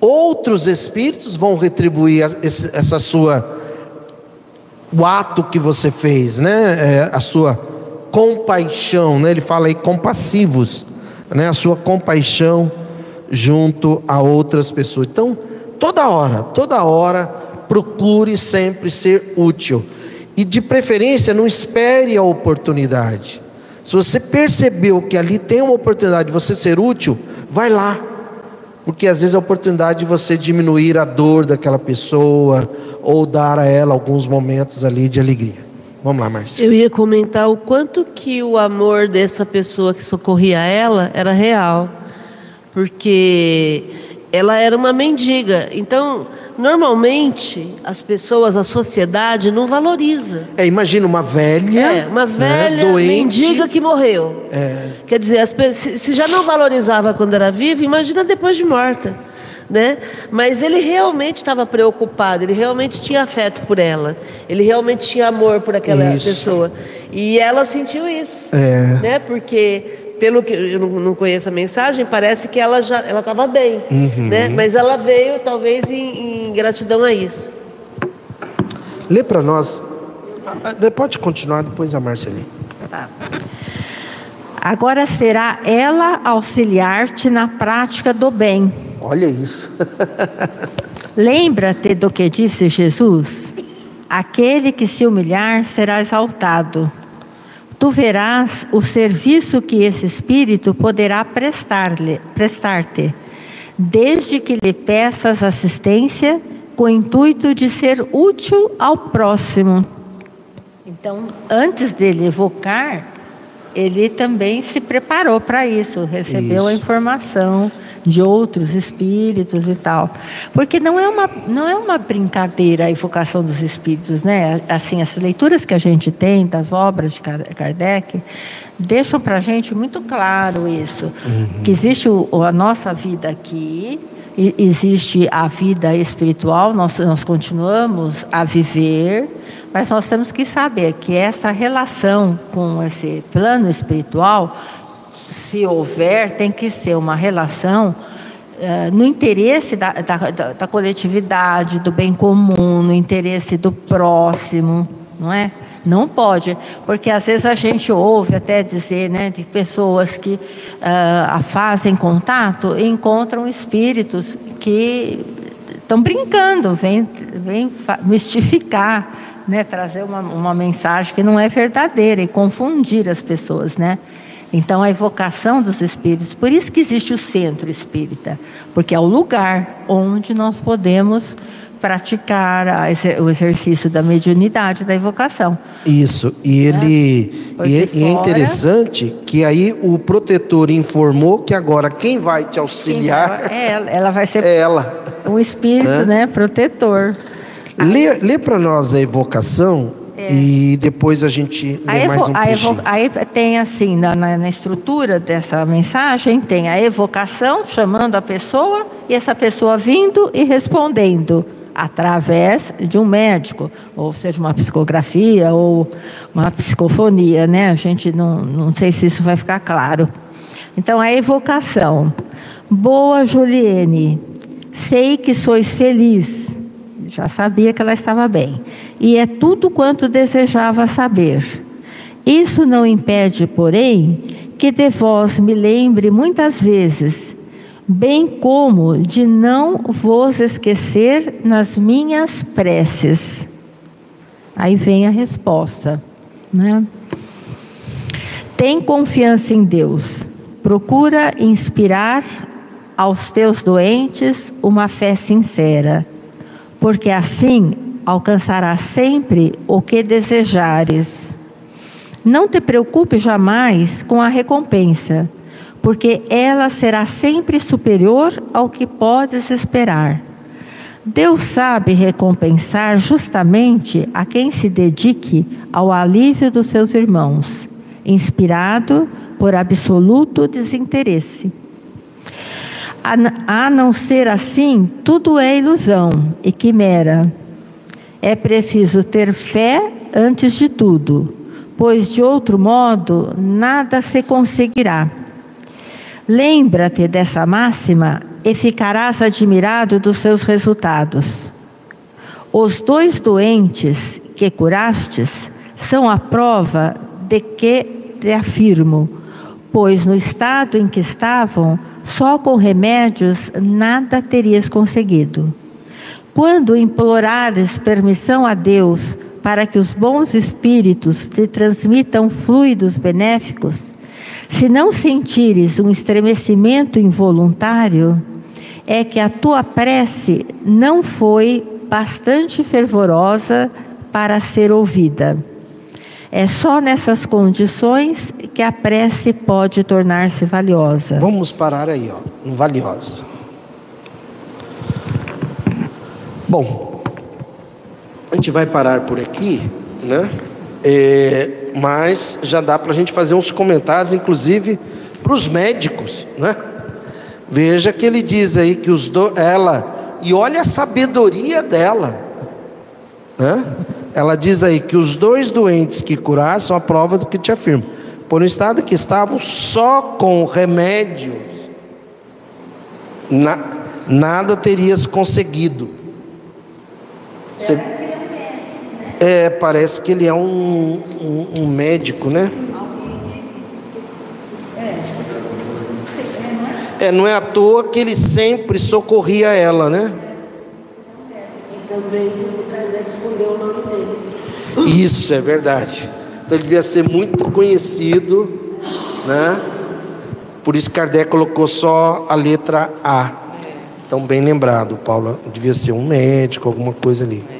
outros espíritos vão retribuir essa sua o ato que você fez, né? É, a sua compaixão, né? Ele fala aí compassivos, né? A sua compaixão junto a outras pessoas. Então, toda hora, toda hora, procure sempre ser útil e de preferência não espere a oportunidade. Se você percebeu que ali tem uma oportunidade de você ser útil, vai lá. Porque às vezes é a oportunidade de você diminuir a dor daquela pessoa ou dar a ela alguns momentos ali de alegria. Vamos lá, Márcia. Eu ia comentar o quanto que o amor dessa pessoa que socorria ela era real. porque ela era uma mendiga. Então, normalmente, as pessoas, a sociedade não valoriza. É, imagina uma velha. É, uma né, velha doente. mendiga que morreu. É. Quer dizer, as se já não valorizava quando era viva, imagina depois de morta. Né? Mas ele realmente estava preocupado, ele realmente tinha afeto por ela, ele realmente tinha amor por aquela Isso. pessoa. E ela sentiu isso. É. Né? Porque, pelo que eu não, conheço a mensagem, parece que ela já ela estava bem. Uhum. Né? Mas ela veio, talvez, em, em gratidão a isso. Lê para nós. Ah, ah, Pode continuar depois a Marceline. Agora será ela auxiliar-te na prática do bem. Olha isso. (laughs) Lembra-te do que disse Jesus: aquele que se humilhar será exaltado. Tu verás o serviço que esse espírito poderá prestar-lhe, prestar-te, desde que lhe peças assistência com o intuito de ser útil ao próximo. Então, antes dele evocar, ele também se preparou para isso, recebeu a Isso. informação de outros espíritos e tal. Porque não é uma, não é uma brincadeira a evocação dos espíritos, né? Assim, as leituras que a gente tem das obras de Kar- Kardec deixam para a gente muito claro isso, que existe o- a nossa vida aqui, existe a vida espiritual, nós, nós continuamos a viver, mas nós temos que saber que esta relação com esse plano espiritual, se houver, tem que ser uma relação eh, no interesse da, da, da- da coletividade, do bem comum, no interesse do próximo, não é? Não pode, porque às vezes a gente ouve até dizer, né, de pessoas que ah, fazem contato e encontram espíritos que estão brincando, vem, vem mistificar, né, trazer uma, uma mensagem que não é verdadeira e confundir as pessoas, né? Então a evocação dos espíritos, por isso que existe o centro espírita, porque é o lugar onde nós podemos praticar exer- o exercício da mediunidade, da evocação. Isso. E ele. Porque E é, é interessante que aí o protetor informou que agora quem vai te auxiliar É ela, ela vai ser (laughs) é ela. um espírito, Hã? né, protetor. Lê, lê para nós a evocação e depois a gente A lê mais um a evo- aí tem assim, na, na- na estrutura dessa mensagem, tem a evocação, chamando a pessoa, e essa pessoa vindo e respondendo, através de um médico, ou seja, uma psicografia ou uma psicofonia, né? A gente não, não sei se isso vai ficar claro. Então, a evocação. Boa Juliene, sei que sois feliz. Já sabia que ela estava bem. E é tudo quanto desejava saber. Isso não impede, porém, que de vós me lembre muitas vezes, bem como de não vos esquecer nas minhas preces. Aí vem a resposta, né? Tem confiança em Deus. Procura inspirar aos teus doentes uma fé sincera, porque assim alcançarás sempre o que desejares. Não te preocupe jamais com a recompensa, porque ela será sempre superior ao que podes esperar. Deus sabe recompensar justamente a quem se dedique ao alívio dos seus irmãos, inspirado por absoluto desinteresse. A, não ser assim, tudo é ilusão e quimera. É preciso ter fé antes de tudo, pois de outro modo nada se conseguirá. Lembra-te dessa máxima e ficarás admirado dos seus resultados. Os dois doentes que curastes são a prova de que te afirmo, pois no estado em que estavam, só com remédios nada terias conseguido. Quando implorares permissão a Deus para que os bons espíritos te transmitam fluidos benéficos, se não sentires um estremecimento involuntário, é que a tua prece não foi bastante fervorosa para ser ouvida. É só nessas condições que a prece pode tornar-se valiosa. Vamos parar aí, ó, no valiosa. Bom, a gente vai parar por aqui, né? É, mas já dá para a gente fazer uns comentários, inclusive para os médicos, né? Veja que ele diz aí que os do, ela e olha a sabedoria dela, né? Ela diz aí que os dois doentes que curar são a prova do que te afirmo. Por um estado que estavam só com remédios, na, nada terias conseguido. Você, é, parece que ele é um, um, um médico, né? É, não é à toa que ele sempre socorria ela, né? Também o Kardec escondeu o nome dele. Isso é verdade. Então ele devia ser muito conhecido, né? Por isso Kardec colocou só a letra A. Então bem lembrado, Paulo devia ser um médico, alguma coisa ali.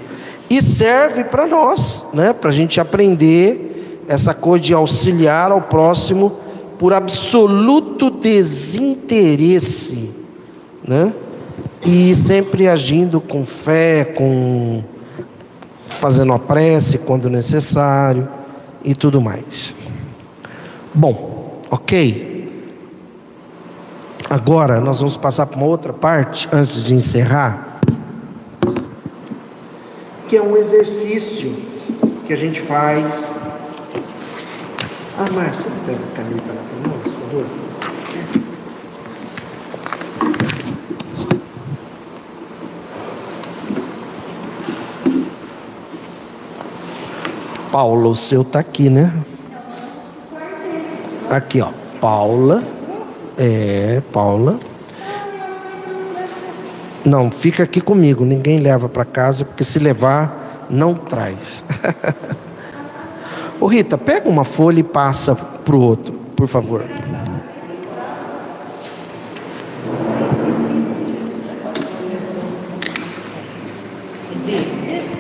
E serve para nós, né? Para a gente aprender essa coisa de auxiliar ao próximo por absoluto desinteresse, né? E sempre agindo com fé, com fazendo a prece quando necessário e tudo mais. Bom, ok. Agora nós vamos passar para uma outra parte antes de encerrar, que é um exercício que a gente faz. Ah, Márcia, pega a caneta lá para nós, por favor. Paula, o seu tá aqui, né? Aqui, ó. Paula. É, Paula. Não, fica aqui comigo. Ninguém leva para casa, porque se levar, não traz. (laughs) Ô Rita, pega uma folha e passa pro outro, por favor.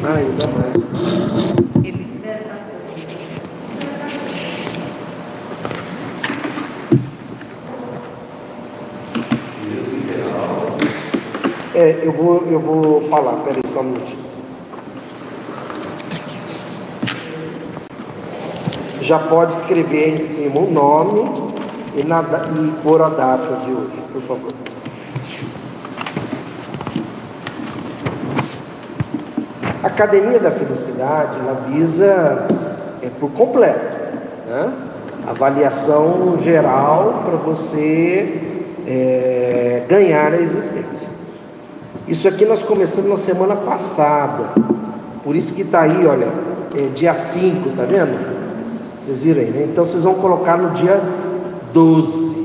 Ai, dá mais. É, eu vou, eu vou falar, peraí só um minutinho. Já pode escrever em cima o nome e, na, e pôr a data de hoje, por favor. A Academia da Felicidade, ela visa é, por completo, né? avaliação geral para você é, ganhar a existência. Isso aqui nós começamos na semana passada. Por isso que está aí, olha, é dia 5, tá vendo? Vocês viram aí, né? Então vocês vão colocar no dia 12.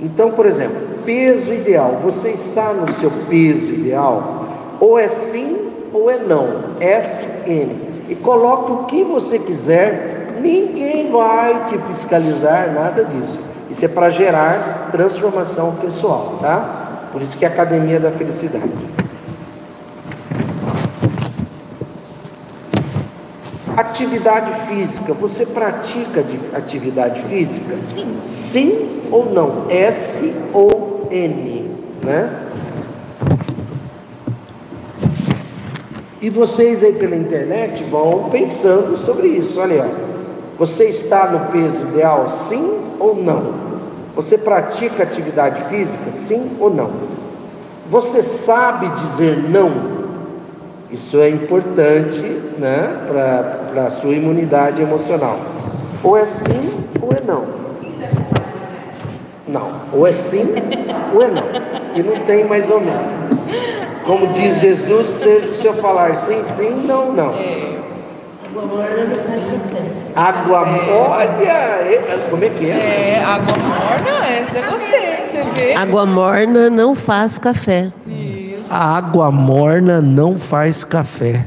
Então, por exemplo, peso ideal. Você está no seu peso ideal? Ou é sim ou é não. SN. E coloca o que você quiser. Ninguém vai te fiscalizar, nada disso. Isso é para gerar transformação pessoal, tá? Por isso que é a Academia da Felicidade. Atividade física. Você pratica de- atividade física? Sim. Sim ou não? S ou N, né? E vocês aí pela internet vão pensando sobre isso. Olha aí, ó. Você está no peso ideal? Sim ou não? Você pratica atividade física? Sim ou não? Você sabe dizer não? Isso é importante né, para a sua imunidade emocional. Ou é sim ou é não. Não. Ou é sim ou é não. E não tem mais ou menos. Como diz Jesus, seja o seu falar sim, sim, não, não. Água é- como é que é? É, água morna, essa eu gostei, você vê. Água morna não faz café. A água morna não faz café.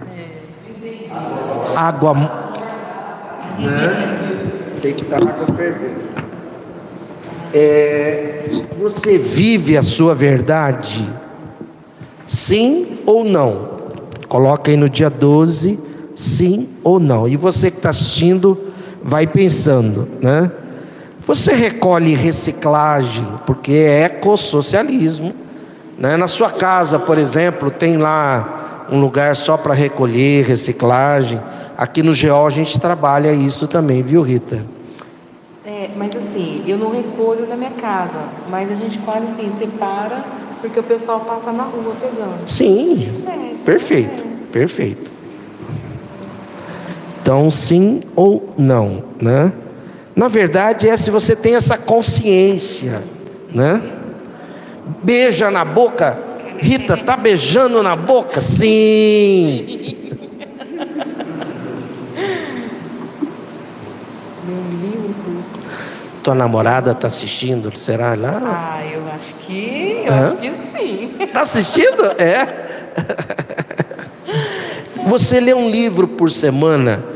Água. mo- Né? Tem que estar água fervendo. É, você vive a sua verdade? Sim ou não? Coloca aí no dia 12, sim ou não. E você que está assistindo vai pensando, né? Você recolhe reciclagem, porque é ecossocialismo. Né? Na sua casa, por exemplo, tem lá um lugar só para recolher reciclagem. Aqui no GO a gente trabalha isso também, viu, Rita? É, mas assim, eu não recolho na minha casa, mas a gente quase assim separa, porque o pessoal passa na rua pegando. Sim, É, perfeito, perfeito. Então, sim ou não, né? Na verdade, é se você tem essa consciência, né? Beija na boca. Rita, tá beijando na boca? Sim. Tua namorada tá assistindo, será lá? Ah, eu acho que. Eu Hã? acho que sim. Tá assistindo? É. (laughs) Você lê um livro por semana.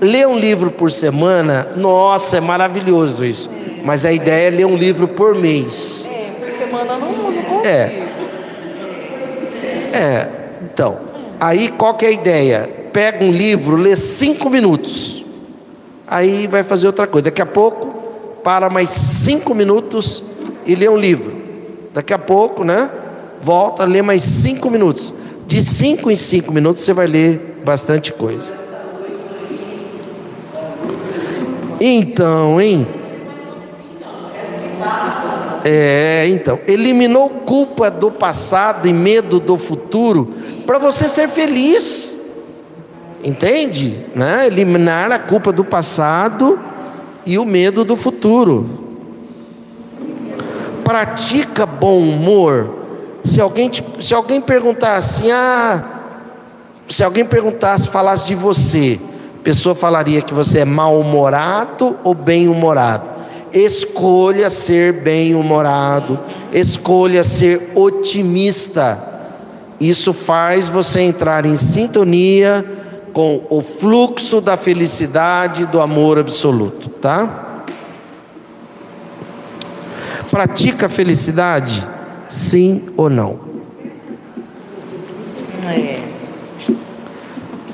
Ler um livro por semana, nossa, é maravilhoso isso. Mas a ideia é ler um livro por mês. É, por semana não, não consigo. É. É, então. Aí qual que é a ideia? Pega um livro, lê cinco minutos. Aí vai fazer outra coisa. Daqui a pouco, para mais cinco minutos e lê um livro. Daqui a pouco, né? Volta, lê mais cinco minutos. De cinco em cinco minutos você vai ler bastante coisa. Então, hein? É, então, eliminou culpa do passado e medo do futuro para você ser feliz. Entende? Né? Eliminar a culpa do passado e o medo do futuro. Pratica bom humor. Se alguém, te- se alguém perguntar assim, ah, se alguém perguntasse, falasse de você, pessoa falaria que você é mal-humorado ou bem-humorado. Escolha ser bem-humorado, escolha ser otimista. Isso faz você entrar em sintonia com o fluxo da felicidade e do amor absoluto, tá? Pratica a felicidade? Sim ou não? É.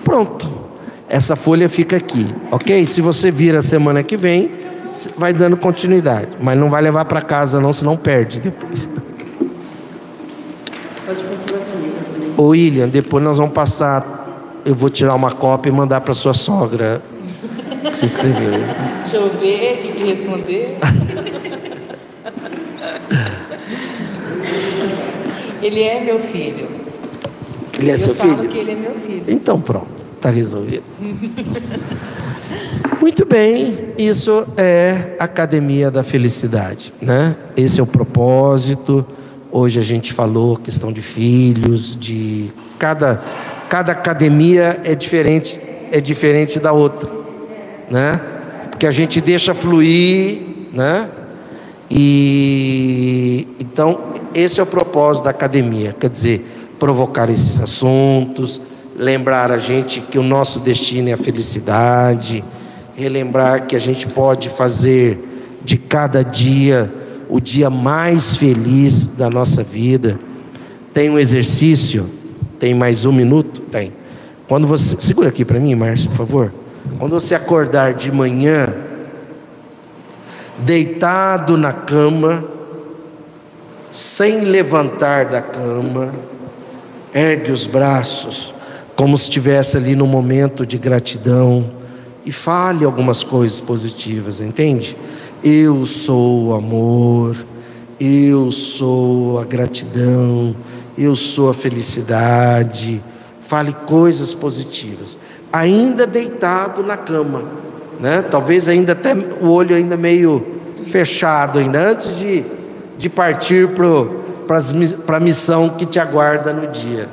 Pronto. Essa folha fica aqui, ok? Se você vir a semana que vem, vai dando continuidade. Mas não vai levar para casa, não, senão perde depois. Ô William, depois nós vamos passar. Eu vou tirar uma cópia e mandar para sua sogra. que Se escreveu. Deixa eu ver que responder. (laughs) ele é meu filho. Ele é eu seu falo filho? que ele é meu filho. Então pronto, está resolvido. Muito bem, isso é Academia da Felicidade, né? Esse é o propósito. Hoje a gente falou questão de filhos, de cada cada academia é diferente, é diferente da outra, né? Porque a gente deixa fluir, né? E então esse é o propósito da academia, quer dizer, provocar esses assuntos, lembrar a gente que o nosso destino é a felicidade, relembrar que a gente pode fazer de cada dia o dia mais feliz da nossa vida. Tem um exercício? Tem mais um minuto? Tem. Quando você segura aqui para mim, Márcio, por favor. Quando você acordar de manhã, deitado na cama, sem levantar da cama, ergue os braços, como se estivesse ali no momento de gratidão e fale algumas coisas positivas, entende? Eu sou o amor, eu sou a gratidão, eu sou a felicidade. Fale coisas positivas, ainda deitado na cama, né? Talvez ainda até o olho ainda meio fechado ainda antes de, de partir para a missão que te aguarda no dia.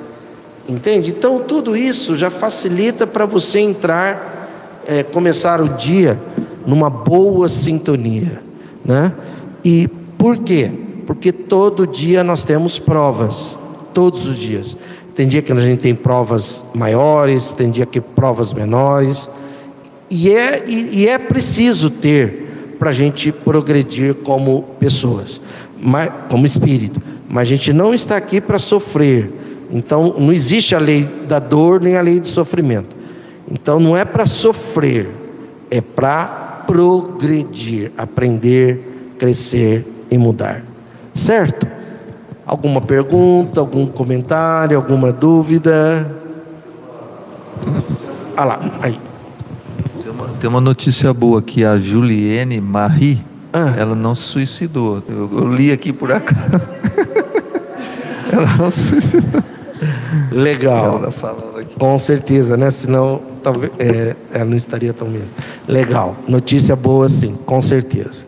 Entende? Então tudo isso já facilita para você entrar, é, começar o dia numa boa sintonia, né? E por quê? Porque todo dia nós temos provas, todos os dias. Tem dia que a gente tem provas maiores, tem dia que provas menores, e é, e, e é preciso ter para a gente progredir como pessoas, mas, como espírito. Mas a gente não está aqui para sofrer. Então não existe a lei da dor nem a lei do sofrimento. Então não é para sofrer, É para progredir, aprender, crescer e mudar. Certo? Alguma pergunta, algum comentário, alguma dúvida? Ah lá, aí. Tem uma, tem uma notícia boa aqui, a Juliene Marie, Ah. ela não se suicidou. Eu, eu li aqui por acaso. (laughs) ela não se suicidou. Legal. Com certeza, né? Senão talvez é, ela não estaria tão mesmo. Legal. Notícia boa, sim, com certeza.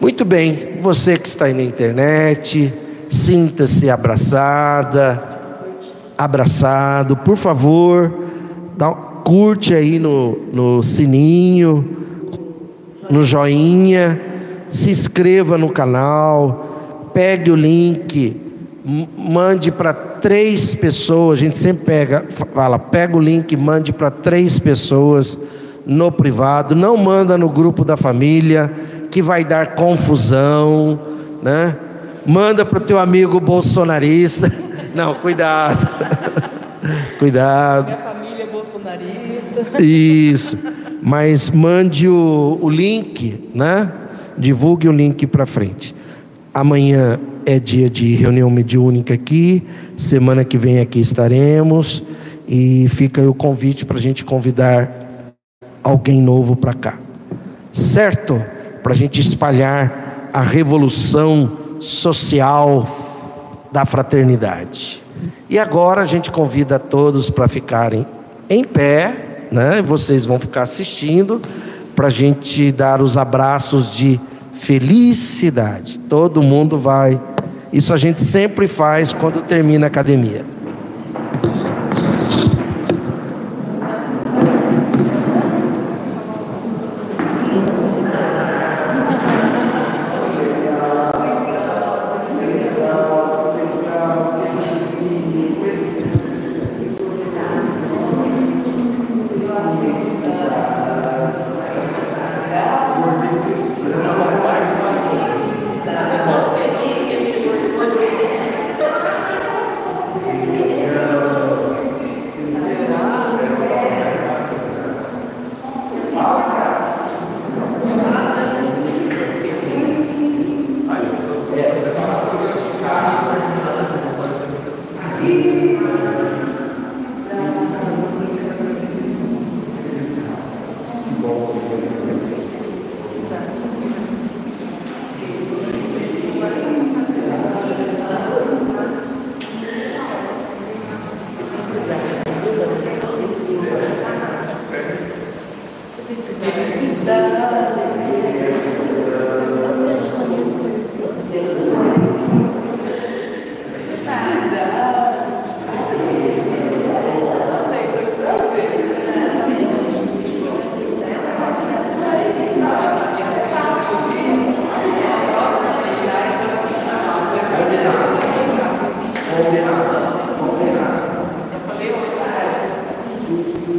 Muito bem. Você que está aí na internet, sinta-se abraçada, abraçado. Por favor, dá, curte aí no, no sininho, no joinha, se inscreva no canal, pegue o link, mande para três pessoas. A gente sempre pega, fala, pega o link, mande para três pessoas no privado, não manda no grupo da família, que vai dar confusão, né? Manda para o teu amigo bolsonarista. (laughs) Não, cuidado. (laughs) cuidado. Minha família é bolsonarista. Isso. Mas mande o, o link, né? Divulgue o link para frente. Amanhã é dia de reunião mediúnica aqui. Semana que vem aqui estaremos. E fica aí o convite para a gente convidar alguém novo para cá. Certo? Para a gente espalhar a revolução social da fraternidade. E agora a gente convida todos para ficarem em pé, né? Vocês vão ficar assistindo para a gente dar os abraços de felicidade. Todo mundo vai. Isso a gente sempre faz quando termina a academia.